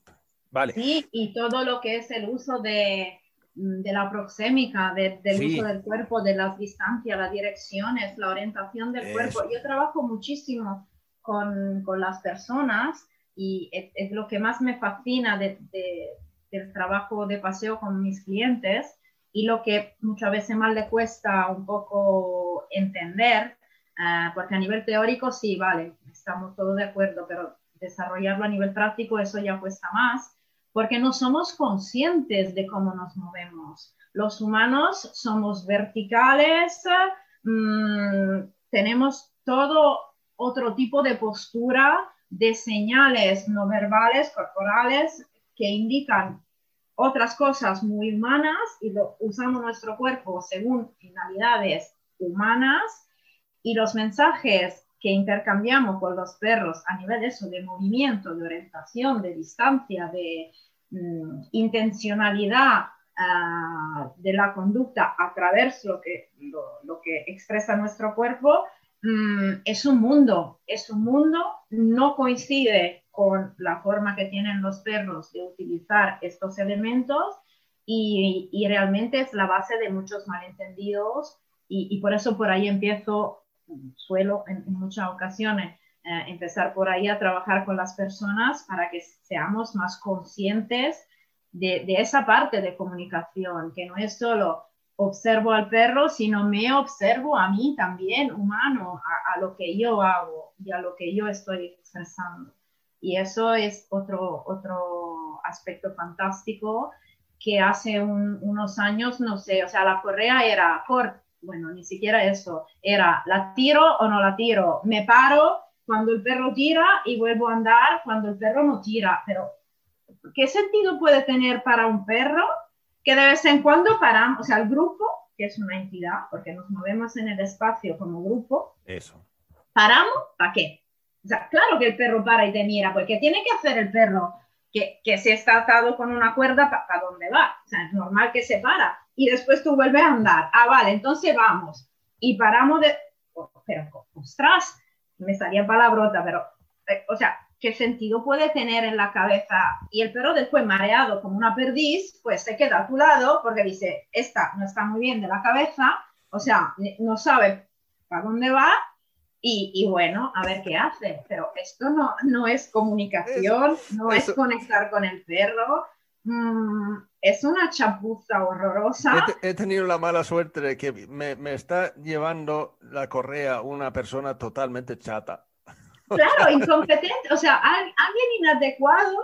vale. Sí, y todo lo que es el uso de, de la proxémica, del uso del cuerpo, de las distancias, las direcciones, la orientación del cuerpo. Yo trabajo muchísimo con, con las personas y es, lo que más me fascina de, del trabajo de paseo con mis clientes y lo que muchas veces más le cuesta un poco entender, eh, porque a nivel teórico sí, vale, estamos todos de acuerdo, pero desarrollarlo a nivel práctico eso ya cuesta más, porque no somos conscientes de cómo nos movemos. Los humanos somos verticales, mm, tenemos todo otro tipo de postura, de señales no verbales, corporales, que indican otras cosas muy humanas y lo, usamos nuestro cuerpo según finalidades humanas y los mensajes que intercambiamos con los perros a nivel de eso, de movimiento, de orientación, de distancia, de mm, intencionalidad ah, de la conducta a través de lo que, lo, que expresa nuestro cuerpo, mm, es un mundo, es un mundo, no coincide con la forma que tienen los perros de utilizar estos elementos y, y realmente es la base de muchos malentendidos y, por eso por ahí empiezo, suelo en, muchas ocasiones eh, empezar por ahí a trabajar con las personas para que seamos más conscientes de, esa parte de comunicación, que no es solo observo al perro, sino me observo a mí también, humano, a, lo que yo hago y a lo que yo estoy expresando. Y eso es otro, otro aspecto fantástico que hace unos años, no sé, o sea, la correa era corta, bueno, ni siquiera eso, era la tiro o no la tiro, me paro cuando el perro tira y vuelvo a andar cuando el perro no tira, pero ¿qué sentido puede tener para un perro que de vez en cuando paramos, o sea, el grupo, que es una entidad, porque nos movemos en el espacio como grupo, eso. ¿Paramos? ¿Para qué? O sea, claro que el perro para y te mira, porque tiene que hacer el perro que, que se está atado con una cuerda para dónde va. O sea, es normal que se para y después tú vuelves a andar. Ah, vale, entonces vamos. Y paramos de... Pero, ostras, me salía palabrota, pero, eh, o sea, ¿qué sentido puede tener en la cabeza? Y el perro después mareado como una perdiz, pues se queda a tu lado porque dice, esta no está muy bien de la cabeza, o sea, no sabe para dónde va y, bueno, a ver qué hace. Pero esto no, no es comunicación, no es conectar con el perro. Mm, es una chapuza horrorosa. He, tenido la mala suerte de que me, me, está llevando la correa una persona totalmente chata. Claro, incompetente, o sea, alguien inadecuado,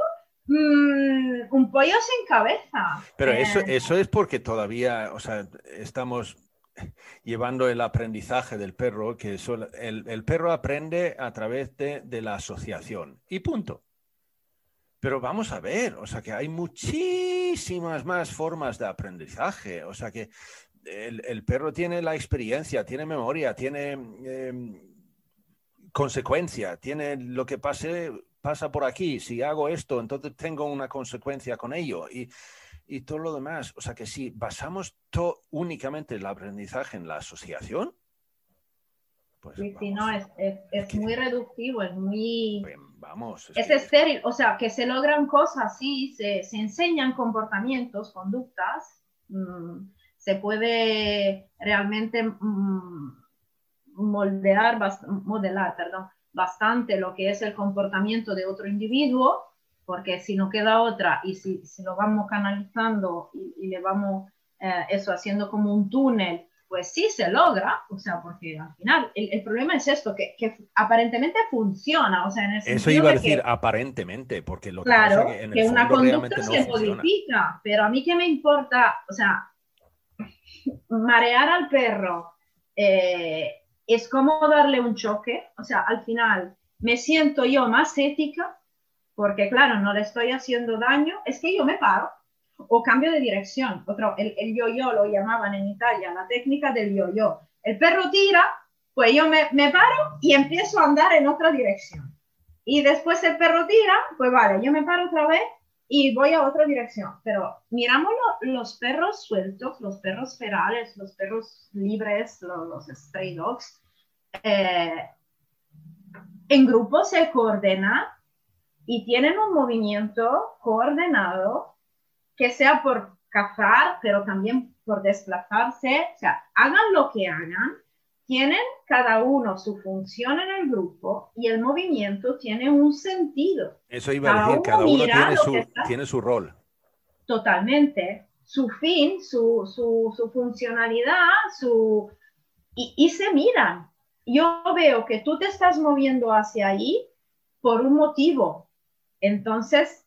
mm, un pollo sin cabeza. Pero eso, eh. eso es porque todavía, o sea, estamos llevando el aprendizaje del perro, que el, perro aprende a través de, la asociación y punto. Pero vamos a ver, o sea que hay muchísimas más formas de aprendizaje, o sea que el, perro tiene la experiencia, tiene memoria, tiene em, consecuencia, tiene lo que pase, pasa por aquí, si hago esto, entonces tengo una consecuencia con ello. Y, y todo lo demás. O sea que si basamos únicamente el aprendizaje en la asociación, pues. Sí, no, es, es, muy reductivo, es muy. Vamos. Es, estéril, o sea, que se logran cosas, sí, se, se enseñan comportamientos, conductas, mm, se puede realmente mm, moldear, modelar, perdón, bastante lo que es el comportamiento de otro individuo porque si no queda otra y si, si lo vamos canalizando y, le vamos eh, eso haciendo como un túnel, pues sí se logra, o sea, porque al final el, problema es esto, que, que, aparentemente funciona, o sea, en el Eso iba a decir aparentemente, porque lo que claro, que, que una conducta se modifica, pero a mí que me importa, o sea, marear al perro eh, es como darle un choque, o sea, al final me siento yo más ética porque claro, no le estoy haciendo daño, es que yo me paro o cambio de dirección. Otro, el, yo-yo lo llamaban en Italia, la técnica del yo-yo. El perro tira, pues yo me, me, paro y empiezo a andar en otra dirección. Y después el perro tira, pues vale, yo me paro otra vez y voy a otra dirección. Pero miramos los perros sueltos, los perros ferales, los perros libres, los, stray dogs. Eh, en grupo se coordena y tienen un movimiento coordinado que sea por cazar, pero también por desplazarse, o sea, hagan lo que hagan, tienen cada uno su función en el grupo y el movimiento tiene un sentido. Eso iba a decir, cada uno tiene su, tiene su rol. Totalmente, su fin, su, su, su funcionalidad, su... Y, y se miran. Yo veo que tú te estás moviendo hacia ahí por un motivo, entonces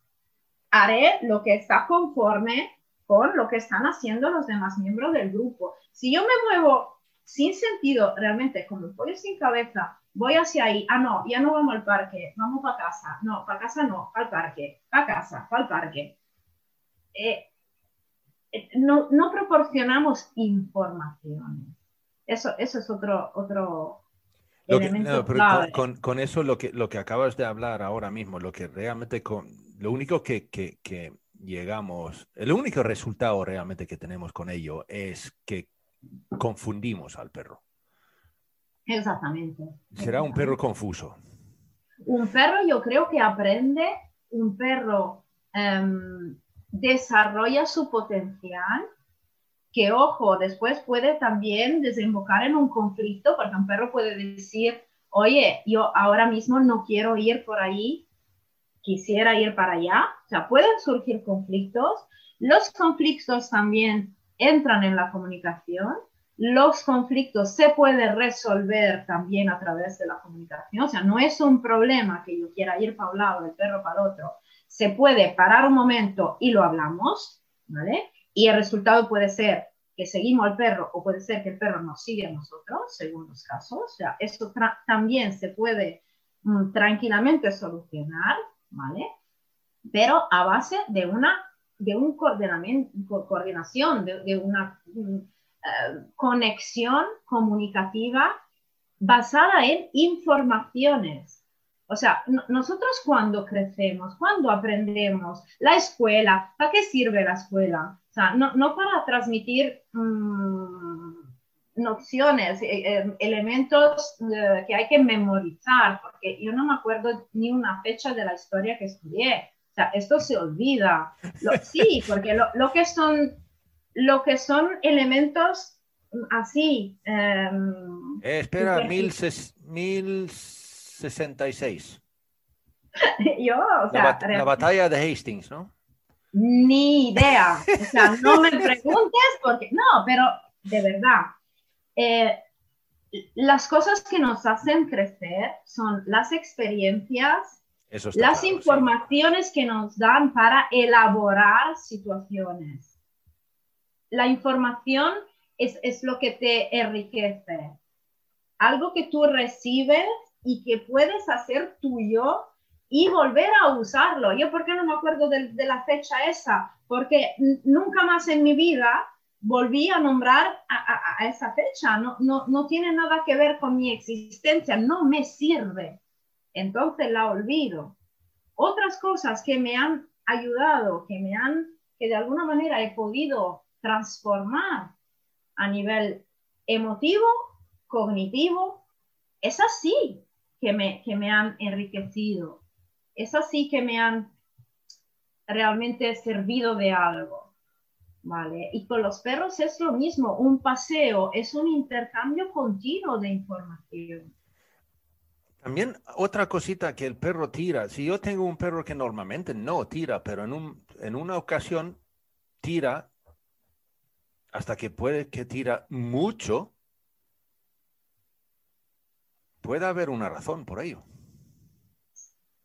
haré lo que está conforme con lo que están haciendo los demás miembros del grupo. Si yo me muevo sin sentido, realmente como un pollo sin cabeza, voy hacia ahí, ah, no, ya no vamos al parque, vamos para casa, no, para casa no, al parque, para casa, para el parque. Eh, eh, no, proporcionamos información. Eso, eso es otro, otro, con, eso lo que, lo que acabas de hablar ahora mismo, lo que realmente con, lo único que, llegamos, el único resultado realmente que tenemos con ello es que confundimos al perro. Exactamente. Será un perro confuso. Un perro yo creo que aprende, un perro em, desarrolla su potencial que ojo, después puede también desembocar en un conflicto, porque un perro puede decir, oye, yo ahora mismo no quiero ir por ahí, quisiera ir para allá. O sea, pueden surgir conflictos. Los conflictos también entran en la comunicación. Los conflictos se pueden resolver también a través de la comunicación. O sea, no es un problema que yo quiera ir para un lado, el perro para el otro. Se puede parar un momento y lo hablamos, ¿vale? Y el resultado puede ser que seguimos al perro o puede ser que el perro nos sigue a nosotros, según los casos. O sea, esto también se puede mm, tranquilamente solucionar, ¿vale? Pero a base de una de un coordinación, de, una mm, eh, conexión comunicativa basada en informaciones. O sea, nosotros cuando crecemos, cuando aprendemos, la escuela, ¿para qué sirve la escuela? O sea, no, para transmitir mm, nociones, eh, eh, elementos que hay que memorizar, porque yo no me acuerdo ni una fecha de la historia que estudié esto se olvida. sí, porque lo, que son, lo que son elementos así. Em, eh, espera, 1066. Yo, o sea, la, batalla de Hastings, ¿no? Ni idea. O sea, no me preguntes porque. No, pero de verdad. Eh, las cosas que nos hacen crecer son las experiencias las informaciones que nos dan para elaborar situaciones. La información es, es, lo que te enriquece. Algo que tú recibes y que puedes hacer tuyo y volver a usarlo. Yo, ¿por qué no me acuerdo de, de la fecha esa? Porque nunca más en mi vida volví a nombrar a, a, esa fecha. No, no, no tiene nada que ver con mi existencia, no me sirve entonces la olvido. Otras cosas que me han ayudado, que me han, que de alguna manera he podido transformar a nivel emotivo, cognitivo, es así que me, que me han enriquecido, es así que me han realmente servido de algo. ¿Vale? Y con los perros es lo mismo, un paseo es un intercambio continuo de información. También otra cosita que el perro tira, si yo tengo un perro que normalmente no tira, pero en, un, en una ocasión tira hasta que puede que tira mucho, puede haber una razón por ello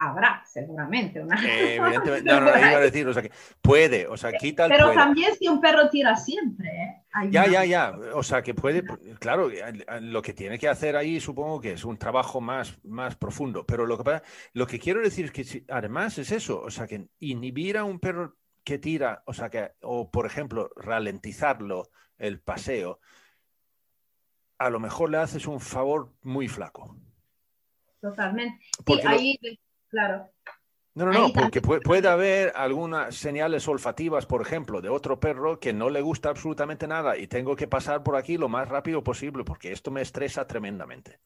habrá seguramente una. Eh, evidentemente, no, no, iba a decir, o sea, que puede, o sea, quita el Pero también si un perro tira siempre, ¿eh? ya, ya, ya, o sea, que puede, claro, lo que tiene que hacer ahí supongo que es un trabajo más, más profundo, pero lo que, lo que quiero decir es que además es eso, o sea, que inhibir a un perro que tira, o sea, que, o por ejemplo, ralentizarlo el paseo, a lo mejor le haces un favor muy flaco. Totalmente. Sí, ahí, Claro. No, no, no, porque puede, haber algunas señales olfativas, por ejemplo, de otro perro que no le gusta absolutamente nada y tengo que pasar por aquí lo más rápido posible porque esto me estresa tremendamente.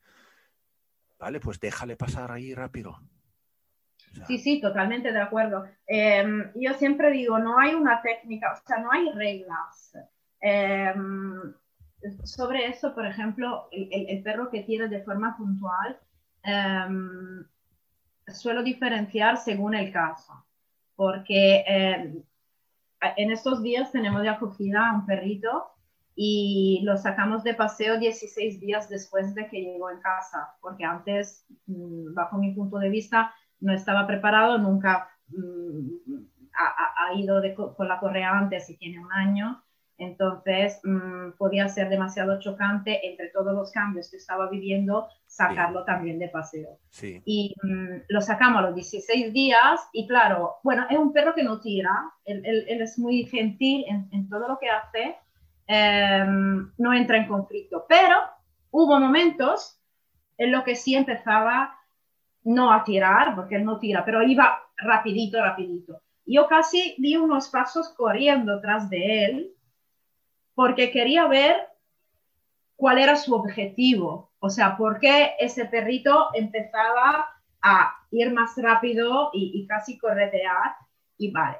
Vale, pues déjale pasar ahí rápido. sí, sí, totalmente de acuerdo. Em, yo siempre digo, no hay una técnica, o sea, no hay reglas. Em, sobre eso, por ejemplo, el, perro que tiene de forma puntual, em, suelo diferenciar según el caso, porque eh, en estos días tenemos de acogida a un perrito y lo sacamos de paseo 16 días después de que llegó en casa, porque antes, mm, bajo mi punto de vista, no estaba preparado, nunca mm, ha, ido con la correa antes y tiene un año entonces, mm, podía ser demasiado chocante entre todos los cambios que estaba viviendo, sacarlo también de paseo. Y mm, lo sacamos a los 16 días y claro, bueno, es un perro que no tira, él, es muy gentil en, todo lo que hace, em, no entra en conflicto, pero hubo momentos en los que sí empezaba no a tirar, porque él no tira, pero iba rapidito, rapidito. Yo casi di unos pasos corriendo tras de él porque quería ver cuál era su objetivo, o sea, por qué ese perrito empezaba a ir más rápido y, casi corretear y vale.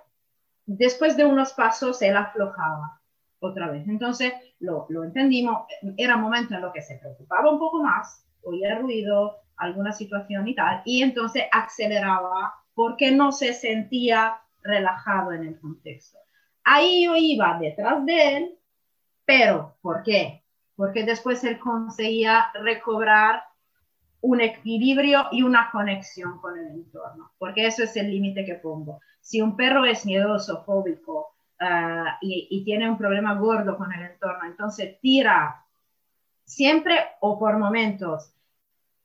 Después de unos pasos él aflojaba otra vez. Entonces lo, lo entendimos, era un momento en lo que se preocupaba un poco más, oía ruido, alguna situación y tal, y entonces aceleraba porque no se sentía relajado en el contexto. Ahí yo iba detrás de él, pero ¿por qué? Porque después él conseguía recobrar un equilibrio y una conexión con el entorno, porque eso es el límite que pongo. Si un perro es miedoso, fóbico ah, y, y, tiene un problema gordo con el entorno, entonces tira siempre o por momentos,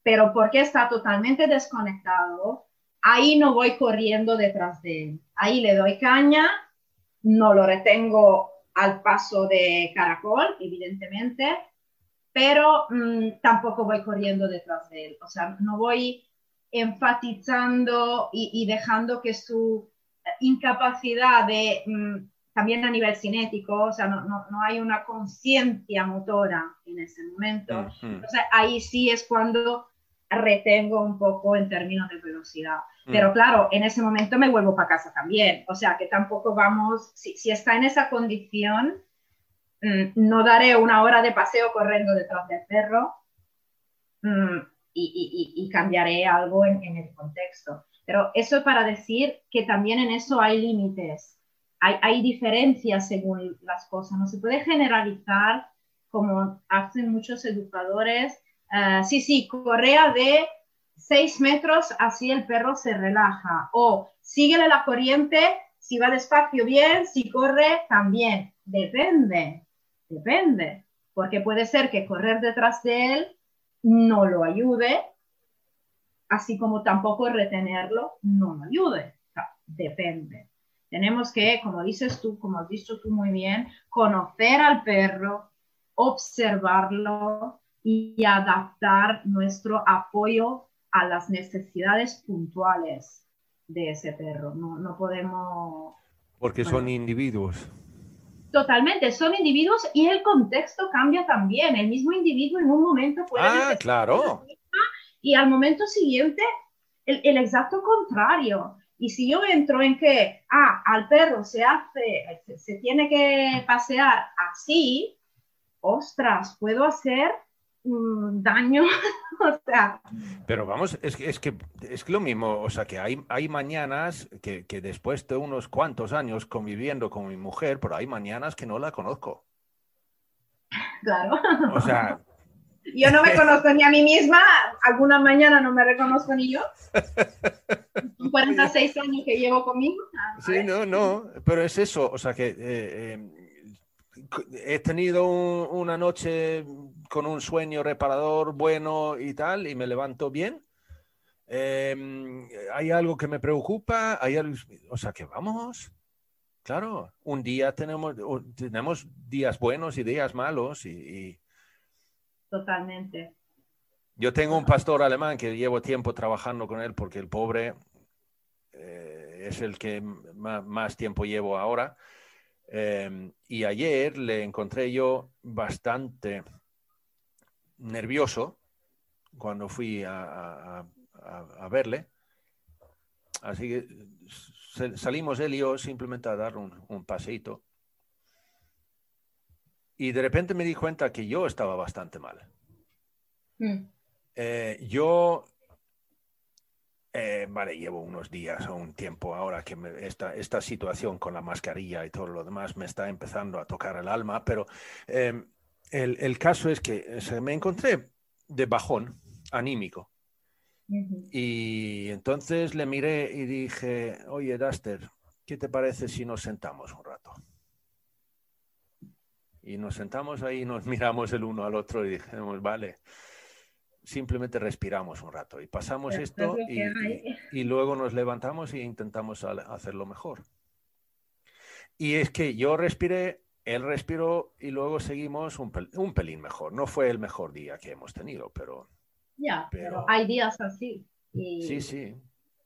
pero porque está totalmente desconectado, ahí no voy corriendo detrás de él. Ahí le doy caña, no lo retengo al paso de caracol, evidentemente, pero mm, tampoco voy corriendo detrás de él. O sea, no voy enfatizando y, dejando que su incapacidad de, mm, también a nivel cinético, o sea, no, no, no hay una conciencia motora en ese momento. O sea, ahí sí es cuando retengo un poco en términos de velocidad. Mm. Pero claro, en ese momento me vuelvo para casa también. O sea, que tampoco vamos, si, si está en esa condición, Mm, no daré una hora de paseo corriendo detrás del perro mm, y, cambiaré algo en, el contexto. Pero eso para decir que también en eso hay límites, hay, diferencias según las cosas, no se puede generalizar como hacen muchos educadores. Ah, sí, sí, correa de 6 metros, así el perro se relaja. O síguele la corriente, si va despacio bien, si corre también. Depende. Depende, porque puede ser que correr detrás de él no lo ayude, así como tampoco retenerlo no lo ayude. depende. Tenemos que, como dices tú, como has dicho tú muy bien, conocer al perro, observarlo y adaptar nuestro apoyo a las necesidades puntuales de ese perro. No, no podemos... Porque son individuos. Totalmente, son individuos y el contexto cambia también. El mismo individuo en un momento puede... Ah, claro. Y al momento siguiente, el, exacto contrario. Y si yo entro en que, ah, al perro se hace, se tiene que pasear así, ostras, puedo hacer daño. o sea. Pero vamos, es que, es que es lo mismo, o sea que hay, hay mañanas que, que, después de unos cuantos años conviviendo con mi mujer, pero hay mañanas que no la conozco. Claro. O sea. Yo no me conozco ni a mí misma, alguna mañana no me reconozco ni yo. 46 años que llevo conmigo. Sí, no, no, pero es eso, o sea que eh, eh, he tenido una noche con un sueño reparador bueno y tal, y me levanto bien. Em, hay algo que me preocupa, hay o sea que vamos, claro, un día tenemos, tenemos días buenos y días malos y, Totalmente. Yo tengo un pastor alemán que llevo tiempo trabajando con él porque el pobre eh, es el que más tiempo llevo ahora. Em, y ayer le encontré yo bastante nervioso cuando fui a, verle. Así que salimos él y yo simplemente a dar un, paseito. Y de repente me di cuenta que yo estaba bastante mal. Mm. Eh, yo eh, vale, llevo unos días o un tiempo ahora que esta, esta, situación con la mascarilla y todo lo demás me está empezando a tocar el alma, pero em, el, el, caso es que me encontré de bajón anímico. Y entonces le miré y dije, oye, Duster, ¿qué te parece si nos sentamos un rato? Y nos sentamos ahí, nos miramos el uno al otro y dijimos, vale, simplemente respiramos un rato y pasamos esto y, luego nos levantamos e intentamos hacerlo mejor. Y es que yo respiré, él respiró y luego seguimos un, pelín mejor. No fue el mejor día que hemos tenido, pero... Ya, pero, hay días así. Sí, sí.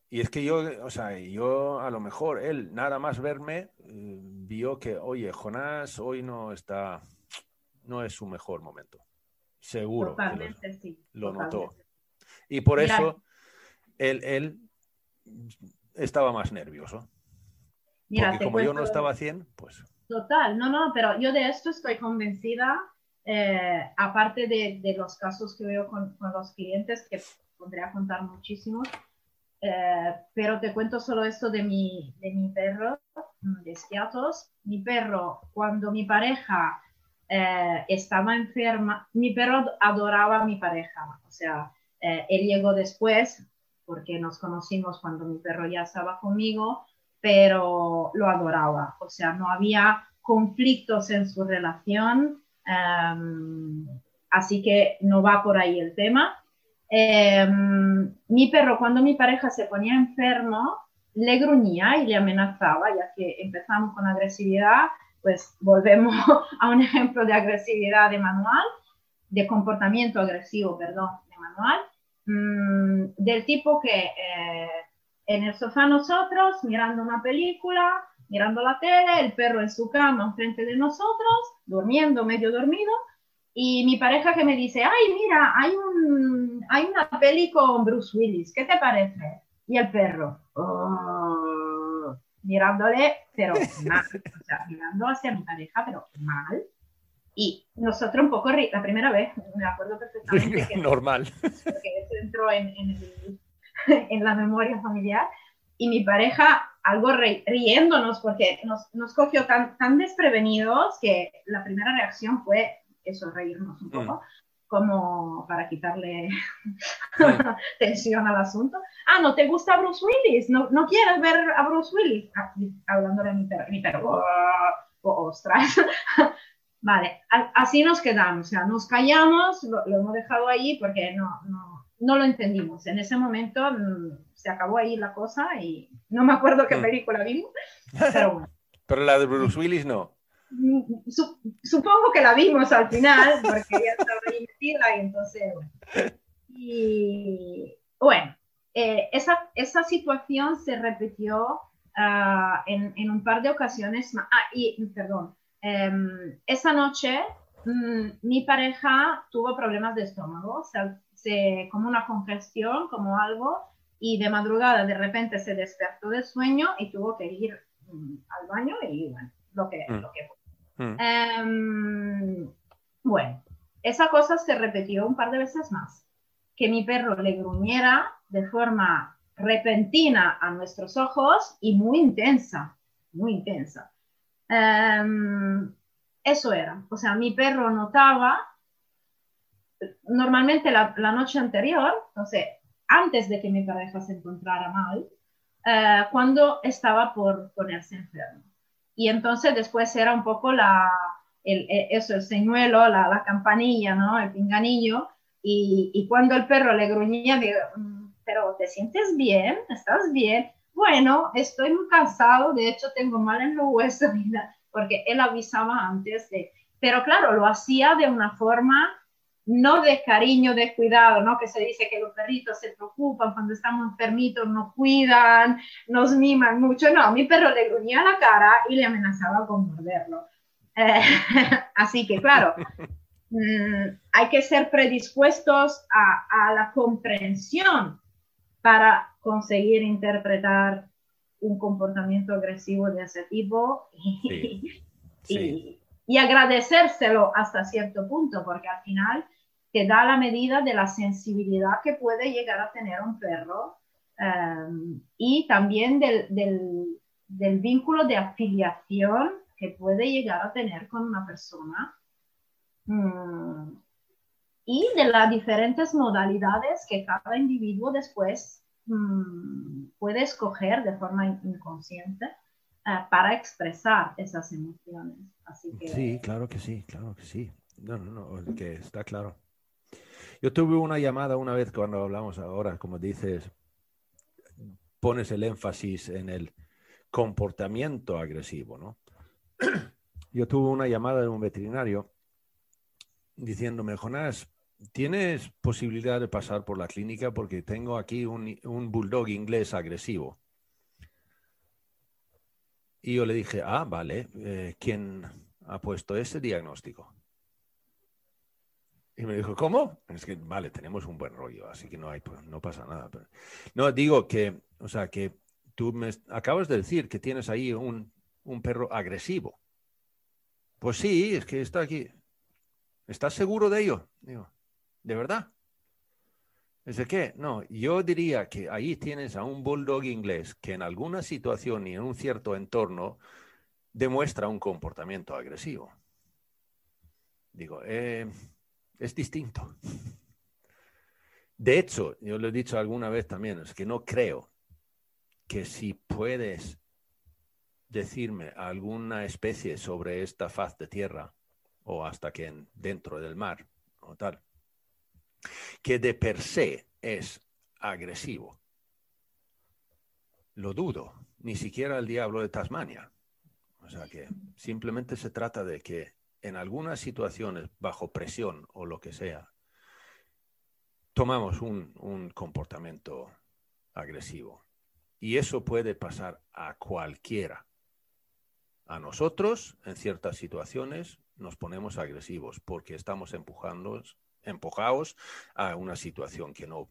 Y es que yo, o sea, yo a lo mejor él nada más verme eh, vio que, oye, Jonás hoy no está, no es su mejor momento. Seguro. Totalmente, lo, sí. Lo notó. Y por eso él, él, estaba más nervioso. Mira, Porque como yo no estaba 100, pues... Total, no, no, pero yo de esto estoy convencida, eh, aparte de, los casos que veo con, los clientes, que podría contar muchísimos, eh, pero te cuento solo esto de mi, de mi perro, mm, de Skiatos. Mi perro, cuando mi pareja eh, estaba enferma, mi perro adoraba a mi pareja, o sea, él llegó después porque nos conocimos cuando mi perro ya estaba conmigo, pero lo adoraba, o sea, no había conflictos en su relación, em, así que no va por ahí el tema. Em, mi perro, cuando mi pareja se ponía enfermo, le gruñía y le amenazaba, ya que empezamos con agresividad, pues volvemos a un ejemplo de agresividad de manual, de comportamiento agresivo, perdón, de manual, mm, del tipo que eh, en el sofá nosotros, mirando una película, mirando la tele, el perro en su cama enfrente de nosotros, durmiendo, medio dormido, y mi pareja que me dice, ay, mira, hay, un, hay una peli con Bruce Willis, ¿qué te parece? Y el perro, oh", mirándole, pero mal, o sea, mirando hacia mi pareja, pero mal. Y nosotros un poco, la primera vez, me acuerdo perfectamente. Que, Normal. Que eso entró en, en, en, la memoria familiar. Y mi pareja, algo riéndonos, porque nos, nos cogió tan, tan desprevenidos que la primera reacción fue eso, reírnos un poco, mm. como para quitarle tensión al asunto. Ah, ¿no te gusta Bruce Willis? ¿No, no quieres ver a Bruce Willis? Ah, hablando de mi perro, mi perro. Oh, ostras. vale, así nos quedamos, o sea, nos callamos, lo, hemos dejado ahí porque no, no, no, lo entendimos. En ese momento mm, se acabó ahí la cosa y no me acuerdo qué mm. película vimos, pero bueno. Pero la de Bruce Willis no supongo que la vimos al final, porque ya estaba ahí metida y entonces, Y bueno, eh, esa, esa situación se repitió uh, en, en, un par de ocasiones. Ah, y perdón, um, esa noche um, mi pareja tuvo problemas de estómago, o sea, se, como una congestión, como algo, y de madrugada de repente se despertó del sueño y tuvo que ir um, al baño y bueno, lo que, mm. lo que Mm. Em, bueno, esa cosa se repitió un par de veces más. Que mi perro le gruñera de forma repentina a nuestros ojos y muy intensa, muy intensa. Em, eso era. O sea, mi perro notaba, normalmente la, noche anterior, entonces, antes de que mi pareja se encontrara mal, eh, cuando estaba por ponerse enfermo. Y entonces después era un poco la, el, e, eso, el señuelo, la, la, campanilla, ¿no? El pinganillo. Y, y, cuando el perro le gruñía, digo, mm, pero ¿te sientes bien? ¿Estás bien? Bueno, estoy muy cansado, de hecho tengo mal en los huesos, porque él avisaba antes de... Pero claro, lo hacía de una forma no de cariño, de cuidado, ¿no? Que se dice que los perritos se preocupan cuando estamos enfermitos, nos cuidan, nos miman mucho. No, mi perro le gruñía la cara y le amenazaba con morderlo. Eh, así que, claro, mm, hay que ser predispuestos a, la comprensión para conseguir interpretar un comportamiento agresivo de ese tipo y, y agradecérselo hasta cierto punto, porque al final que da la medida de la sensibilidad que puede llegar a tener un perro em, y también del, del, vínculo de afiliación que puede llegar a tener con una persona mm, y de las diferentes modalidades que cada individuo después mm, puede escoger de forma inconsciente eh, para expresar esas emociones. Así que... Sí, claro que sí, claro que sí. No, no, no, que está claro. Yo tuve una llamada una vez cuando hablamos ahora, como dices, pones el énfasis en el comportamiento agresivo, ¿no? Yo tuve una llamada de un veterinario diciéndome, Jonás, ¿tienes posibilidad de pasar por la clínica? Porque tengo aquí un, bulldog inglés agresivo. Y yo le dije, ah, vale, eh, ¿quién ha puesto ese diagnóstico? Y me dijo, ¿cómo? Es que, vale, tenemos un buen rollo, así que no, hay, no pasa nada. no, digo que, o sea, que tú me acabas de decir que tienes ahí un, un perro agresivo. Pues sí, es que está aquí. ¿Estás seguro de ello? Digo, ¿de verdad? ¿Es de qué? No, yo diría que ahí tienes a un bulldog inglés que en alguna situación y en un cierto entorno demuestra un comportamiento agresivo. Digo, eh, es distinto. De hecho, yo lo he dicho alguna vez también, es que no creo que si puedes decirme alguna especie sobre esta faz de tierra o hasta que dentro del mar o tal, que de per se es agresivo. Lo dudo, ni siquiera el diablo de Tasmania. O sea que simplemente se trata de que en algunas situaciones, bajo presión o lo que sea, tomamos un, un comportamiento agresivo. Y eso puede pasar a cualquiera. A nosotros, en ciertas situaciones, nos ponemos agresivos porque estamos empujando empujados a una situación que no,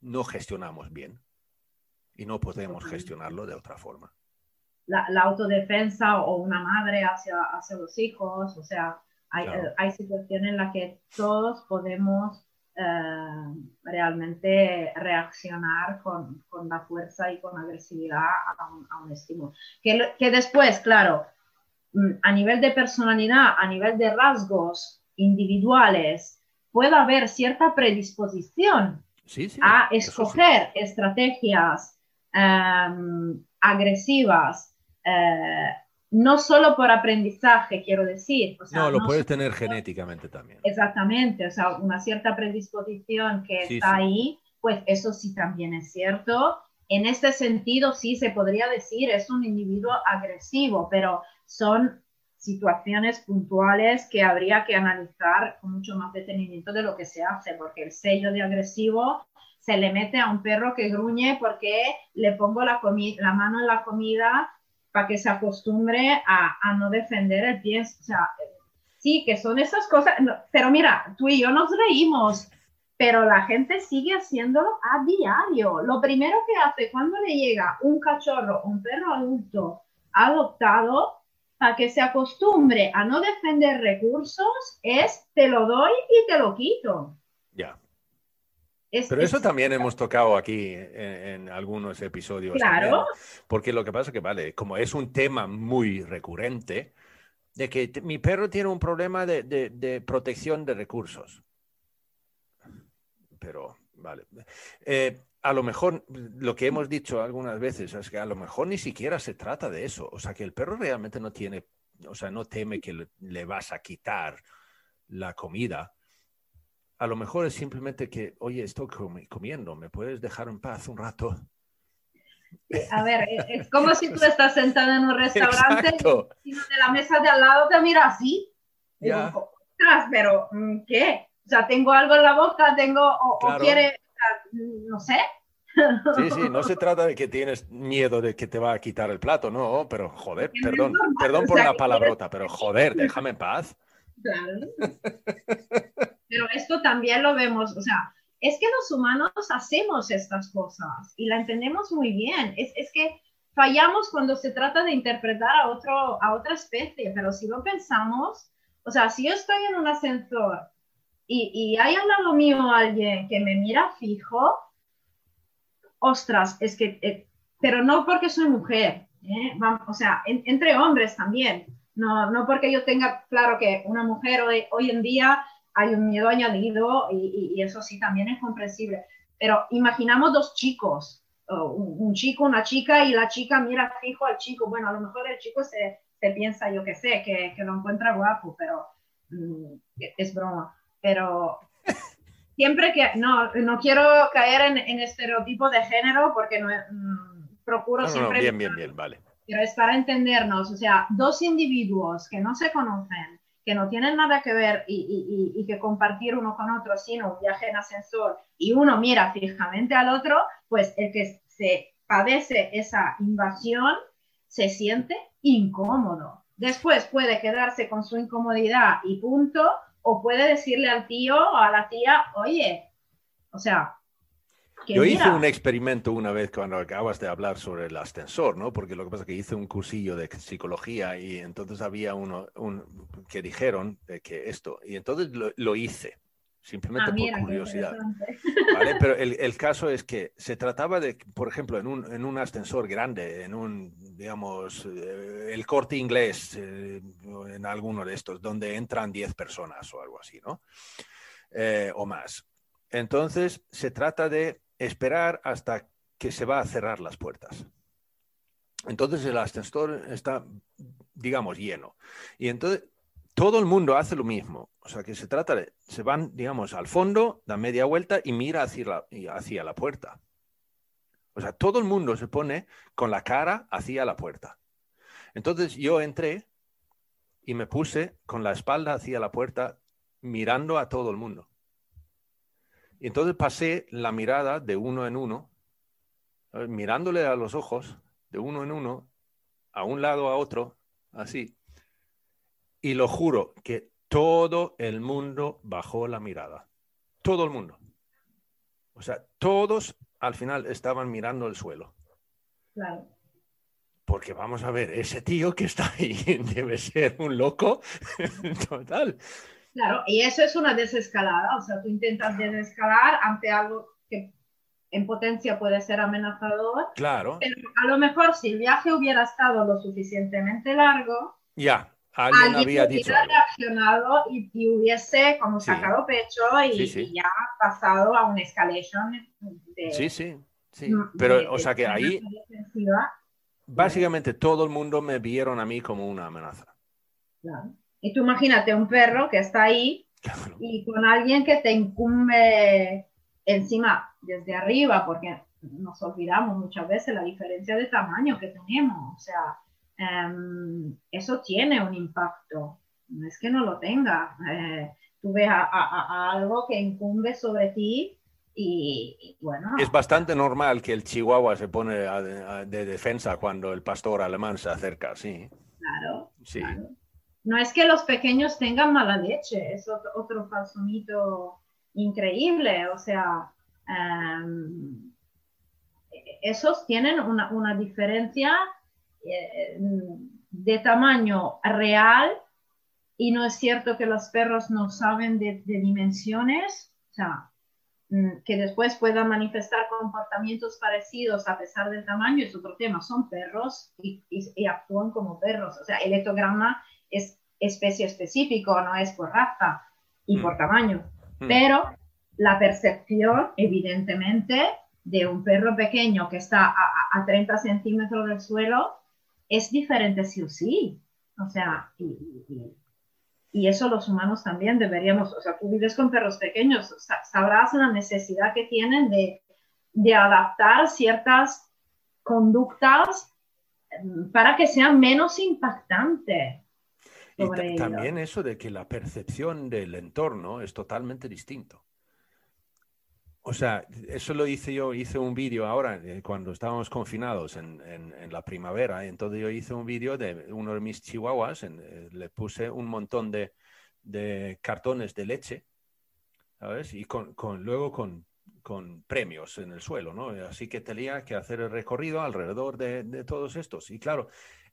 no gestionamos bien y no podemos gestionarlo de otra forma. La, autodefensa o una madre hacia, hacia los hijos, o sea, hay, eh, hay situaciones en las que todos podemos eh, realmente reaccionar con, con, la fuerza y con agresividad a un, a un estímulo. Que, que, después, claro, mm, a nivel de personalidad, a nivel de rasgos individuales, puede haber cierta predisposición a escoger estrategias em, agresivas, eh, no solo por aprendizaje, quiero decir. no, lo puedes tener genéticamente también. Exactamente, o sea, una cierta predisposición que está ahí, pues eso sí también es cierto. En este sentido, sí se podría decir, es un individuo agresivo, pero son situaciones puntuales que habría que analizar con mucho más detenimiento de lo que se hace, porque el sello de agresivo se le mete a un perro que gruñe porque le pongo la, la mano en la comida para que se acostumbre a, no defender el pie. Sí, que son esas cosas, pero mira, tú y yo nos reímos, pero la gente sigue haciéndolo a diario. Lo primero que hace cuando le llega un cachorro, un perro adulto adoptado, para que se acostumbre a no defender recursos es te lo doy y te lo quito. Ya. Pero eso también hemos tocado aquí en, algunos episodios. Claro. porque lo que pasa es que, vale, como es un tema muy recurrente, de que mi perro tiene un problema de, de protección de recursos. Pero, vale. Eh, a lo mejor lo que hemos dicho algunas veces es que a lo mejor ni siquiera se trata de eso. O sea, que el perro realmente no tiene, o sea, no teme que le, vas a quitar la comida. A lo mejor es simplemente que, oye, estoy comiendo, ¿me puedes dejar en paz un rato? A ver, es como si tú estás sentado en un restaurante y de la mesa de al lado te mira así. pero mm, ¿qué? O sea, tengo algo en la boca, tengo, o quiere no sé. Sí, sí, no se trata de que tienes miedo de que te va a quitar el plato, no, pero joder, perdón, perdón por la palabrota, pero joder, déjame en paz. Claro. Pero esto también lo vemos, o sea, es que los humanos hacemos estas cosas y la entendemos muy bien. Es, es que fallamos cuando se trata de interpretar a, otro, a otra especie, pero si lo pensamos, o sea, si yo estoy en un ascensor y, y hay al lado mío alguien que me mira fijo, ostras, es que, eh, pero no porque soy mujer, ¿eh? o sea, entre hombres también, no, no porque yo tenga claro que una mujer hoy, hoy en día hay un miedo añadido y, y, eso sí también es comprensible, pero imaginamos dos chicos, un, chico, una chica y la chica mira fijo al chico, bueno, a lo mejor el chico se, se piensa, yo qué sé, que, que, lo encuentra guapo, pero mm, es broma. Pero siempre que, no, no quiero caer en, en estereotipo de género porque no, mm, procuro siempre... bien, bien, bien, vale. Pero es para entendernos, o sea, dos individuos que no se conocen, que no tienen nada que ver y, que compartir uno con otro, sino un viaje en ascensor y uno mira fijamente al otro, pues el que se padece esa invasión se siente incómodo. Después puede quedarse con su incomodidad y punto, o puede decirle al tío o a la tía, oye, o sea... Yo hice un experimento una vez cuando acabas de hablar sobre el ascensor, ¿no? Porque lo que pasa es que hice un cursillo de psicología y entonces había uno un, que dijeron que esto, y entonces lo, hice, simplemente Ah, mira, por curiosidad. Pero el, el caso es que se trataba de, por ejemplo, en un, en un ascensor grande, en un, digamos, eh, el corte inglés, eh, en alguno de estos, donde entran 10 personas o algo así, ¿no? Eh, o más. Entonces, se trata de esperar hasta que se va a cerrar las puertas. Entonces, el ascensor está, digamos, lleno. Y entonces, todo el mundo hace lo mismo. O sea, que se trata de, se van, digamos, al fondo, da media vuelta y mira hacia la, hacia la puerta. O sea, todo el mundo se pone con la cara hacia la puerta. Entonces yo entré y me puse con la espalda hacia la puerta mirando a todo el mundo. Y entonces pasé la mirada de uno en uno, mirándole a los ojos, de uno en uno, a un lado a otro, así. Y lo juro que todo el mundo bajó la mirada. Todo el mundo. O sea, todos al final estaban mirando el suelo. Claro. Porque vamos a ver, ese tío que está ahí debe ser un loco total. Claro, y eso es una desescalada, o sea, tú intentas desescalar ante algo que en potencia puede ser amenazador, Claro, pero a lo mejor si el viaje hubiera estado lo suficientemente largo, ya, alguien alguien había dicho reaccionado y, y hubiese como Sí. sacado pecho y, Sí, sí. y ya pasado a una escalation de, Sí, sí, sí. de- Pero, o sea que de ahí básicamente todo el mundo me vieron a mí como una amenaza. Claro. Y tú imagínate un perro que está ahí Claro. y con alguien que te incumbe encima desde arriba, porque nos olvidamos muchas veces la diferencia de tamaño que tenemos. O sea, em, eso tiene un impacto. No es que no lo tenga. Eh, tú ves a, a- a algo que incumbe sobre ti y, y bueno, Es bastante normal que el chihuahua se pone a- a- de defensa cuando el pastor alemán se acerca, sí. claro. Sí, Claro. No es que los pequeños tengan mala leche, es otro, otro falso mito increíble. O sea, em, esos tienen una, una diferencia eh, de tamaño real y no es cierto que los perros no saben de, dimensiones, o sea, mm, que después puedan manifestar comportamientos parecidos a pesar del tamaño es otro tema. Son perros y, y- actúan como perros. O sea, el ectograma es especie específico, no es por raza y Mm. por tamaño. Mm. Pero la percepción, evidentemente, de un perro pequeño que está a, a- a 30 centímetros del suelo es diferente sí o sí. O sea, y, y- y eso los humanos también deberíamos, o sea, tú vives con perros pequeños, sa- sabrás la necesidad que tienen de, de adaptar ciertas conductas mm, para que sean menos impactantes. Y también eso de que la percepción del entorno es totalmente distinto. O sea, eso lo hice yo, hice un vídeo ahora eh, cuando estábamos confinados en, en- en la primavera. Entonces yo hice un vídeo de uno de mis chihuahuas, en- eh, le puse un montón de, de cartones de leche, ¿sabes? Y con, con- luego con, con premios en el suelo, ¿no? Así que tenía que hacer el recorrido alrededor de, de todos estos. Y claro,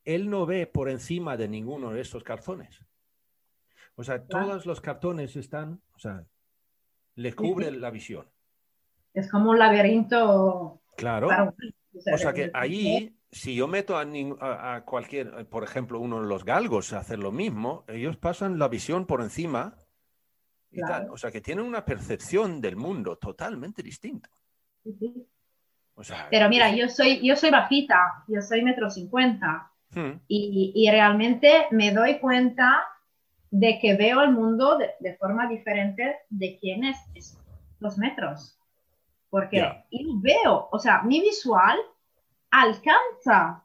él no ve por encima de ninguno de estos cartones. O sea, Claro. todos los cartones están, o sea, le cubre la visión. Es como un laberinto Claro. para un- O sea que ahí, si yo meto a, nin- a- a cualquier, por ejemplo, uno de los galgos a hacer lo mismo, ellos pasan la visión por encima y tal. O sea que tienen una percepción del mundo totalmente distinta. Sí, sí. O sea, Pero mira, yo soy, yo soy bajita, yo soy metro cincuenta Hmm, y, y realmente me doy cuenta de que veo el mundo de, de forma diferente de quién es, dos metros. Porque Ya. y veo, o sea, mi visual alcanza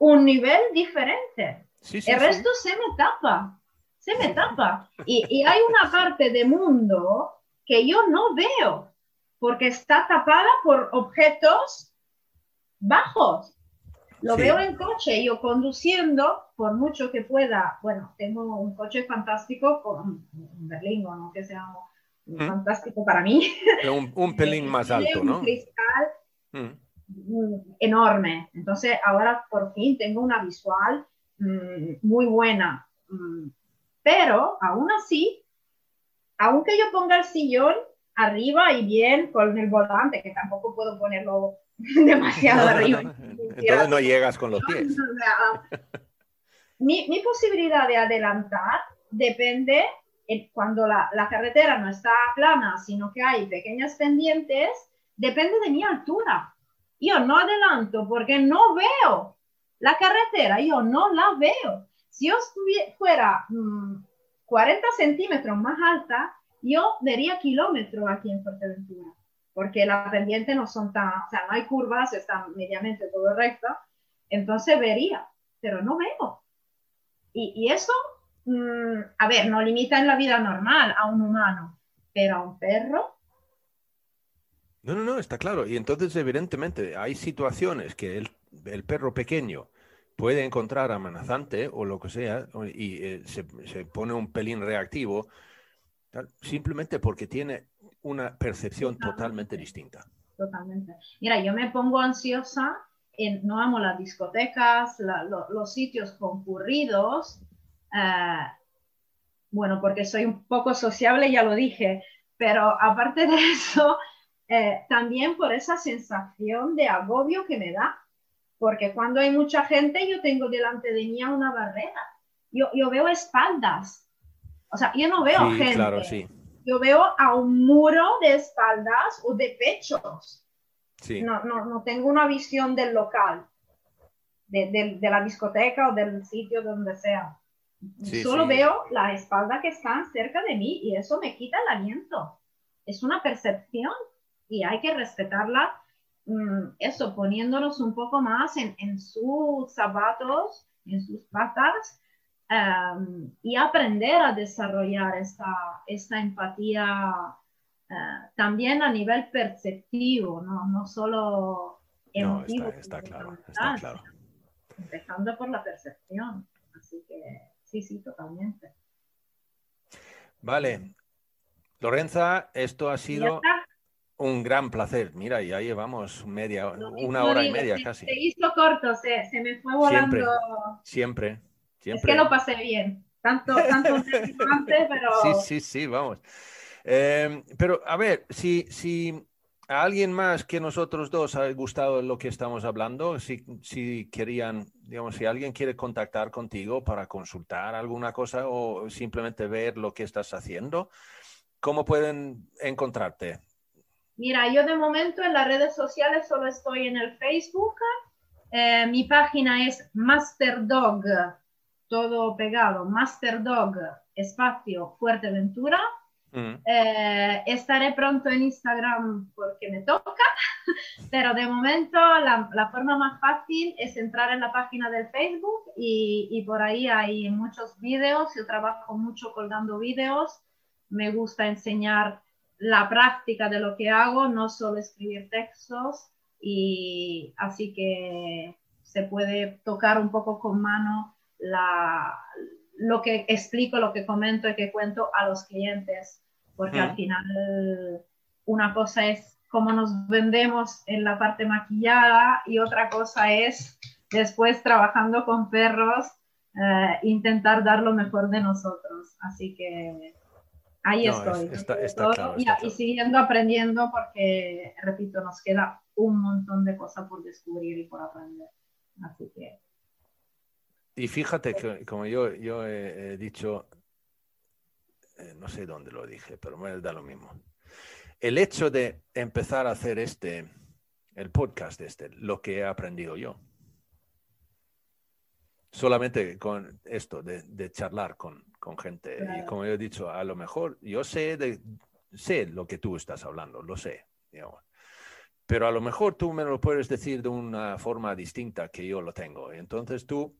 un nivel diferente. sí, sí, El sí. resto se me tapa, se me tapa. Y, y hay una parte de mundo que yo no veo, porque está tapada por objetos bajos. Lo Sí. veo en coche, yo conduciendo, por mucho que pueda, bueno, tengo un coche fantástico, con un berlingo, no que sea Mm. fantástico para mí. Pero un, un pelín más alto, un ¿no? cristal Hmm. mm, enorme. Entonces, ahora por fin tengo una visual mm, muy buena. Mm, pero aún así, aunque yo ponga el sillón arriba y bien con el volante, que tampoco puedo ponerlo demasiado arriba. Entonces no llegas con los pies. mi, mi, posibilidad de adelantar depende cuando la, la, carretera no está plana, sino que hay pequeñas pendientes, depende de mi altura. Yo no adelanto porque no veo la carretera, yo no la veo. Si yo fuera 40 mm, centímetros más alta, yo vería kilómetros aquí en Fuerteventura, porque las pendientes no son tan, o sea, no hay curvas, están mediamente todo recto, entonces vería, pero no veo. Y, y eso Mm, a ver, no limita en la vida normal a un humano, pero a un perro. No, no, no, está claro. Y entonces, evidentemente, hay situaciones que el, el perro pequeño puede encontrar amenazante o lo que sea, y eh, se, se, pone un pelín reactivo, simplemente porque tiene una percepción totalmente, distinta. Totalmente. Mira, yo me pongo ansiosa, en, no amo las discotecas, los sitios concurridos, Ah, bueno, porque soy un poco sociable, ya lo dije, pero aparte de eso, eh, también por esa sensación de agobio que me da, porque cuando hay mucha gente, yo tengo delante de mí una barrera, yo, yo veo espaldas, o sea, yo no veo gente, claro, sí. Yo veo a un muro de espaldas o de pechos. Sí. No, no, no tengo una visión del local, de, de la discoteca o del sitio donde sea. Solo veo la espalda que están cerca de mí y eso me quita el aliento. Es una percepción y hay que respetarla. Mm, eso, poniéndonos un poco más en, en sus zapatos, en sus patas em, y aprender a desarrollar esta, esta empatía eh, también a nivel perceptivo, no, no solo emotivo. No, está, claro, está claro. Empezando por la percepción. Así que sí, sí, totalmente. Vale. Lorenza, esto ha sido un gran placer. Mira, ya llevamos media, una hora y media casi. Se hizo corto, se, me fue volando. Siempre, siempre, Es que lo pasé bien. Tanto, tanto antes, pero. Sí, sí, sí, vamos. Eh, pero a ver, si, si a alguien más que nosotros dos ha gustado lo que estamos hablando, si, si querían, digamos, si alguien quiere contactar contigo para consultar alguna cosa o simplemente ver lo que estás haciendo, ¿cómo pueden encontrarte? Mira, yo de momento en las redes sociales solo estoy en el Facebook. Eh, mi página es Masterdog, todo pegado, Masterdog, espacio Fuerteventura. Mm. Eh, estaré pronto en Instagram porque me toca, pero de momento la, la, forma más fácil es entrar en la página del Facebook y, y, por ahí hay muchos vídeos. Yo trabajo mucho colgando vídeos. Me gusta enseñar la práctica de lo que hago, no solo escribir textos. Y así que se puede tocar un poco con mano la, lo que explico, lo que comento y que cuento a los clientes, porque al final una cosa es cómo nos vendemos en la parte maquillada y otra cosa es después trabajando con perros, eh, intentar dar lo mejor de nosotros. Así que ahí estoy. y, siguiendo aprendiendo porque, repito, nos queda un montón de cosas por descubrir y por aprender. Así que y fíjate que, como yo, yo he, dicho, eh, no sé dónde lo dije, pero me da lo mismo. El hecho de empezar a hacer este, el podcast este, lo que he aprendido yo. Solamente con esto de, charlar con, gente. Y como yo he dicho, a lo mejor yo sé, de, sé lo que tú estás hablando, lo sé. Pero a lo mejor tú me lo puedes decir de una forma distinta que yo lo tengo. Entonces tú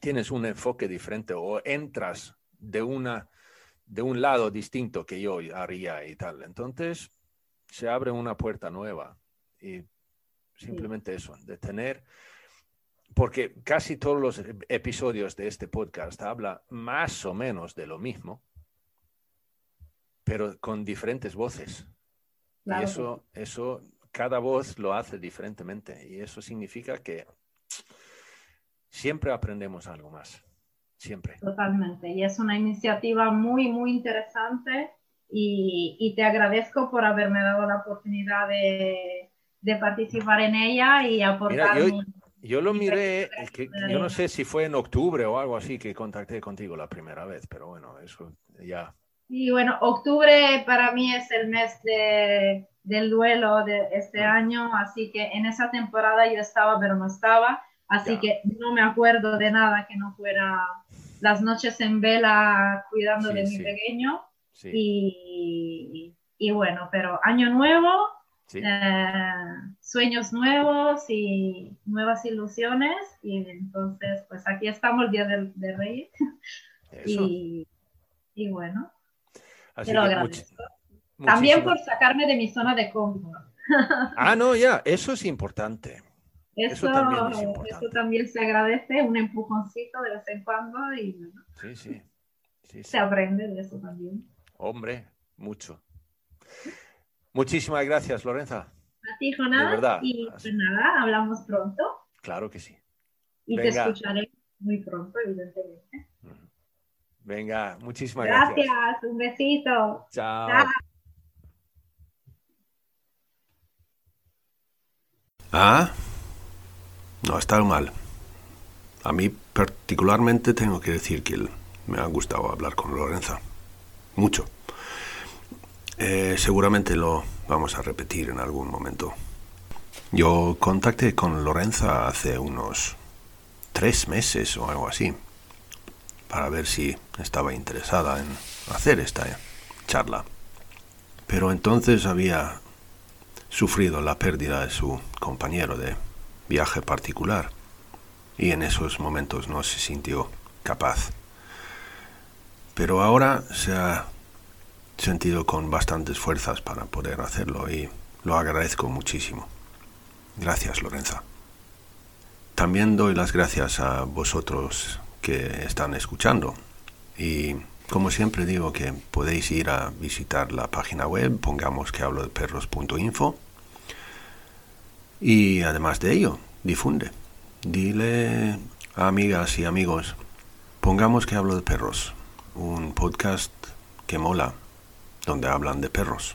tienes un enfoque diferente o entras de, una, de un lado distinto que yo haría y tal. Entonces se abre una puerta nueva y simplemente eso, de tener, porque casi todos los episodios de este podcast habla más o menos de lo mismo, pero con diferentes voces. Y eso, eso, cada voz lo hace diferentemente y eso significa que siempre aprendemos algo más. siempre. Totalmente. Y es una iniciativa muy, muy interesante y, te agradezco por haberme dado la oportunidad de, participar en ella y aportar. yo, lo miré, que, yo no sé si fue en octubre o algo así que contacté contigo la primera vez, pero bueno, eso ya. Y bueno, octubre para mí es el mes de, del duelo de este ah. año, así que en esa temporada yo estaba, pero no estaba, así que no me acuerdo de nada que no fuera las noches en vela cuidando de mi pequeño. Y, y, bueno, pero año nuevo, eh, sueños nuevos y nuevas ilusiones. Y entonces, pues aquí estamos el Día del, de Reyes. Y, y, bueno, te lo agradezco. También por sacarme de mi zona de confort. Ah, no, ya, eso es importante. Eso, también se agradece, un empujoncito de vez en cuando y sí, sí, sí, se aprende de eso también. Hombre, mucho. Muchísimas gracias, Lorenza. A ti, Jonás. Y pues nada, hablamos pronto. Claro que sí. Y te escucharé muy pronto, evidentemente. Venga, muchísimas gracias. Gracias, un besito. Chao. Ah, no está mal. A mí particularmente tengo que decir que me ha gustado hablar con Lorenza. Mucho. Eh, seguramente lo vamos a repetir en algún momento. Yo contacté con Lorenza hace unos tres meses o algo así para ver si estaba interesada en hacer esta charla. Pero entonces había sufrido la pérdida de su compañero de viaje particular y en esos momentos no se sintió capaz. Pero ahora se ha sentido con bastantes fuerzas para poder hacerlo y lo agradezco muchísimo. Gracias, Lorenza. También doy las gracias a vosotros que están escuchando y como siempre digo que podéis ir a visitar la página web, pongamos que hablo de perros.info y además de ello, difunde. Dile a amigas y amigos, pongamos que hablo de perros, un podcast que mola, donde hablan de perros.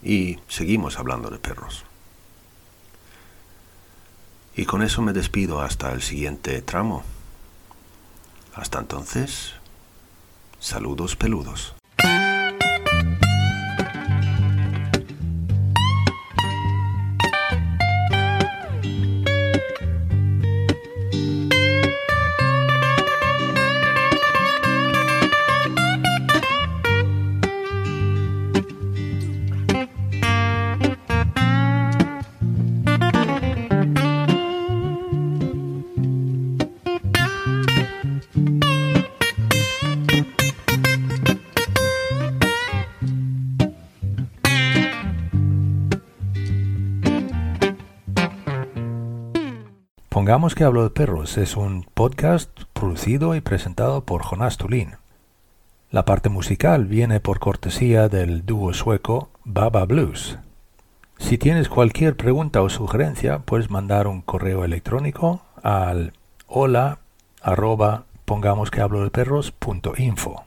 Y seguimos hablando de perros. Y con eso me despido hasta el siguiente tramo. Hasta entonces, saludos peludos. Pongamos que hablo de perros es un podcast producido y presentado por Jonás Tulín. La parte musical viene por cortesía del dúo sueco Baba Blues. Si tienes cualquier pregunta o sugerencia, puedes mandar un correo electrónico al hola arroba pongamos que hablo de perros punto info.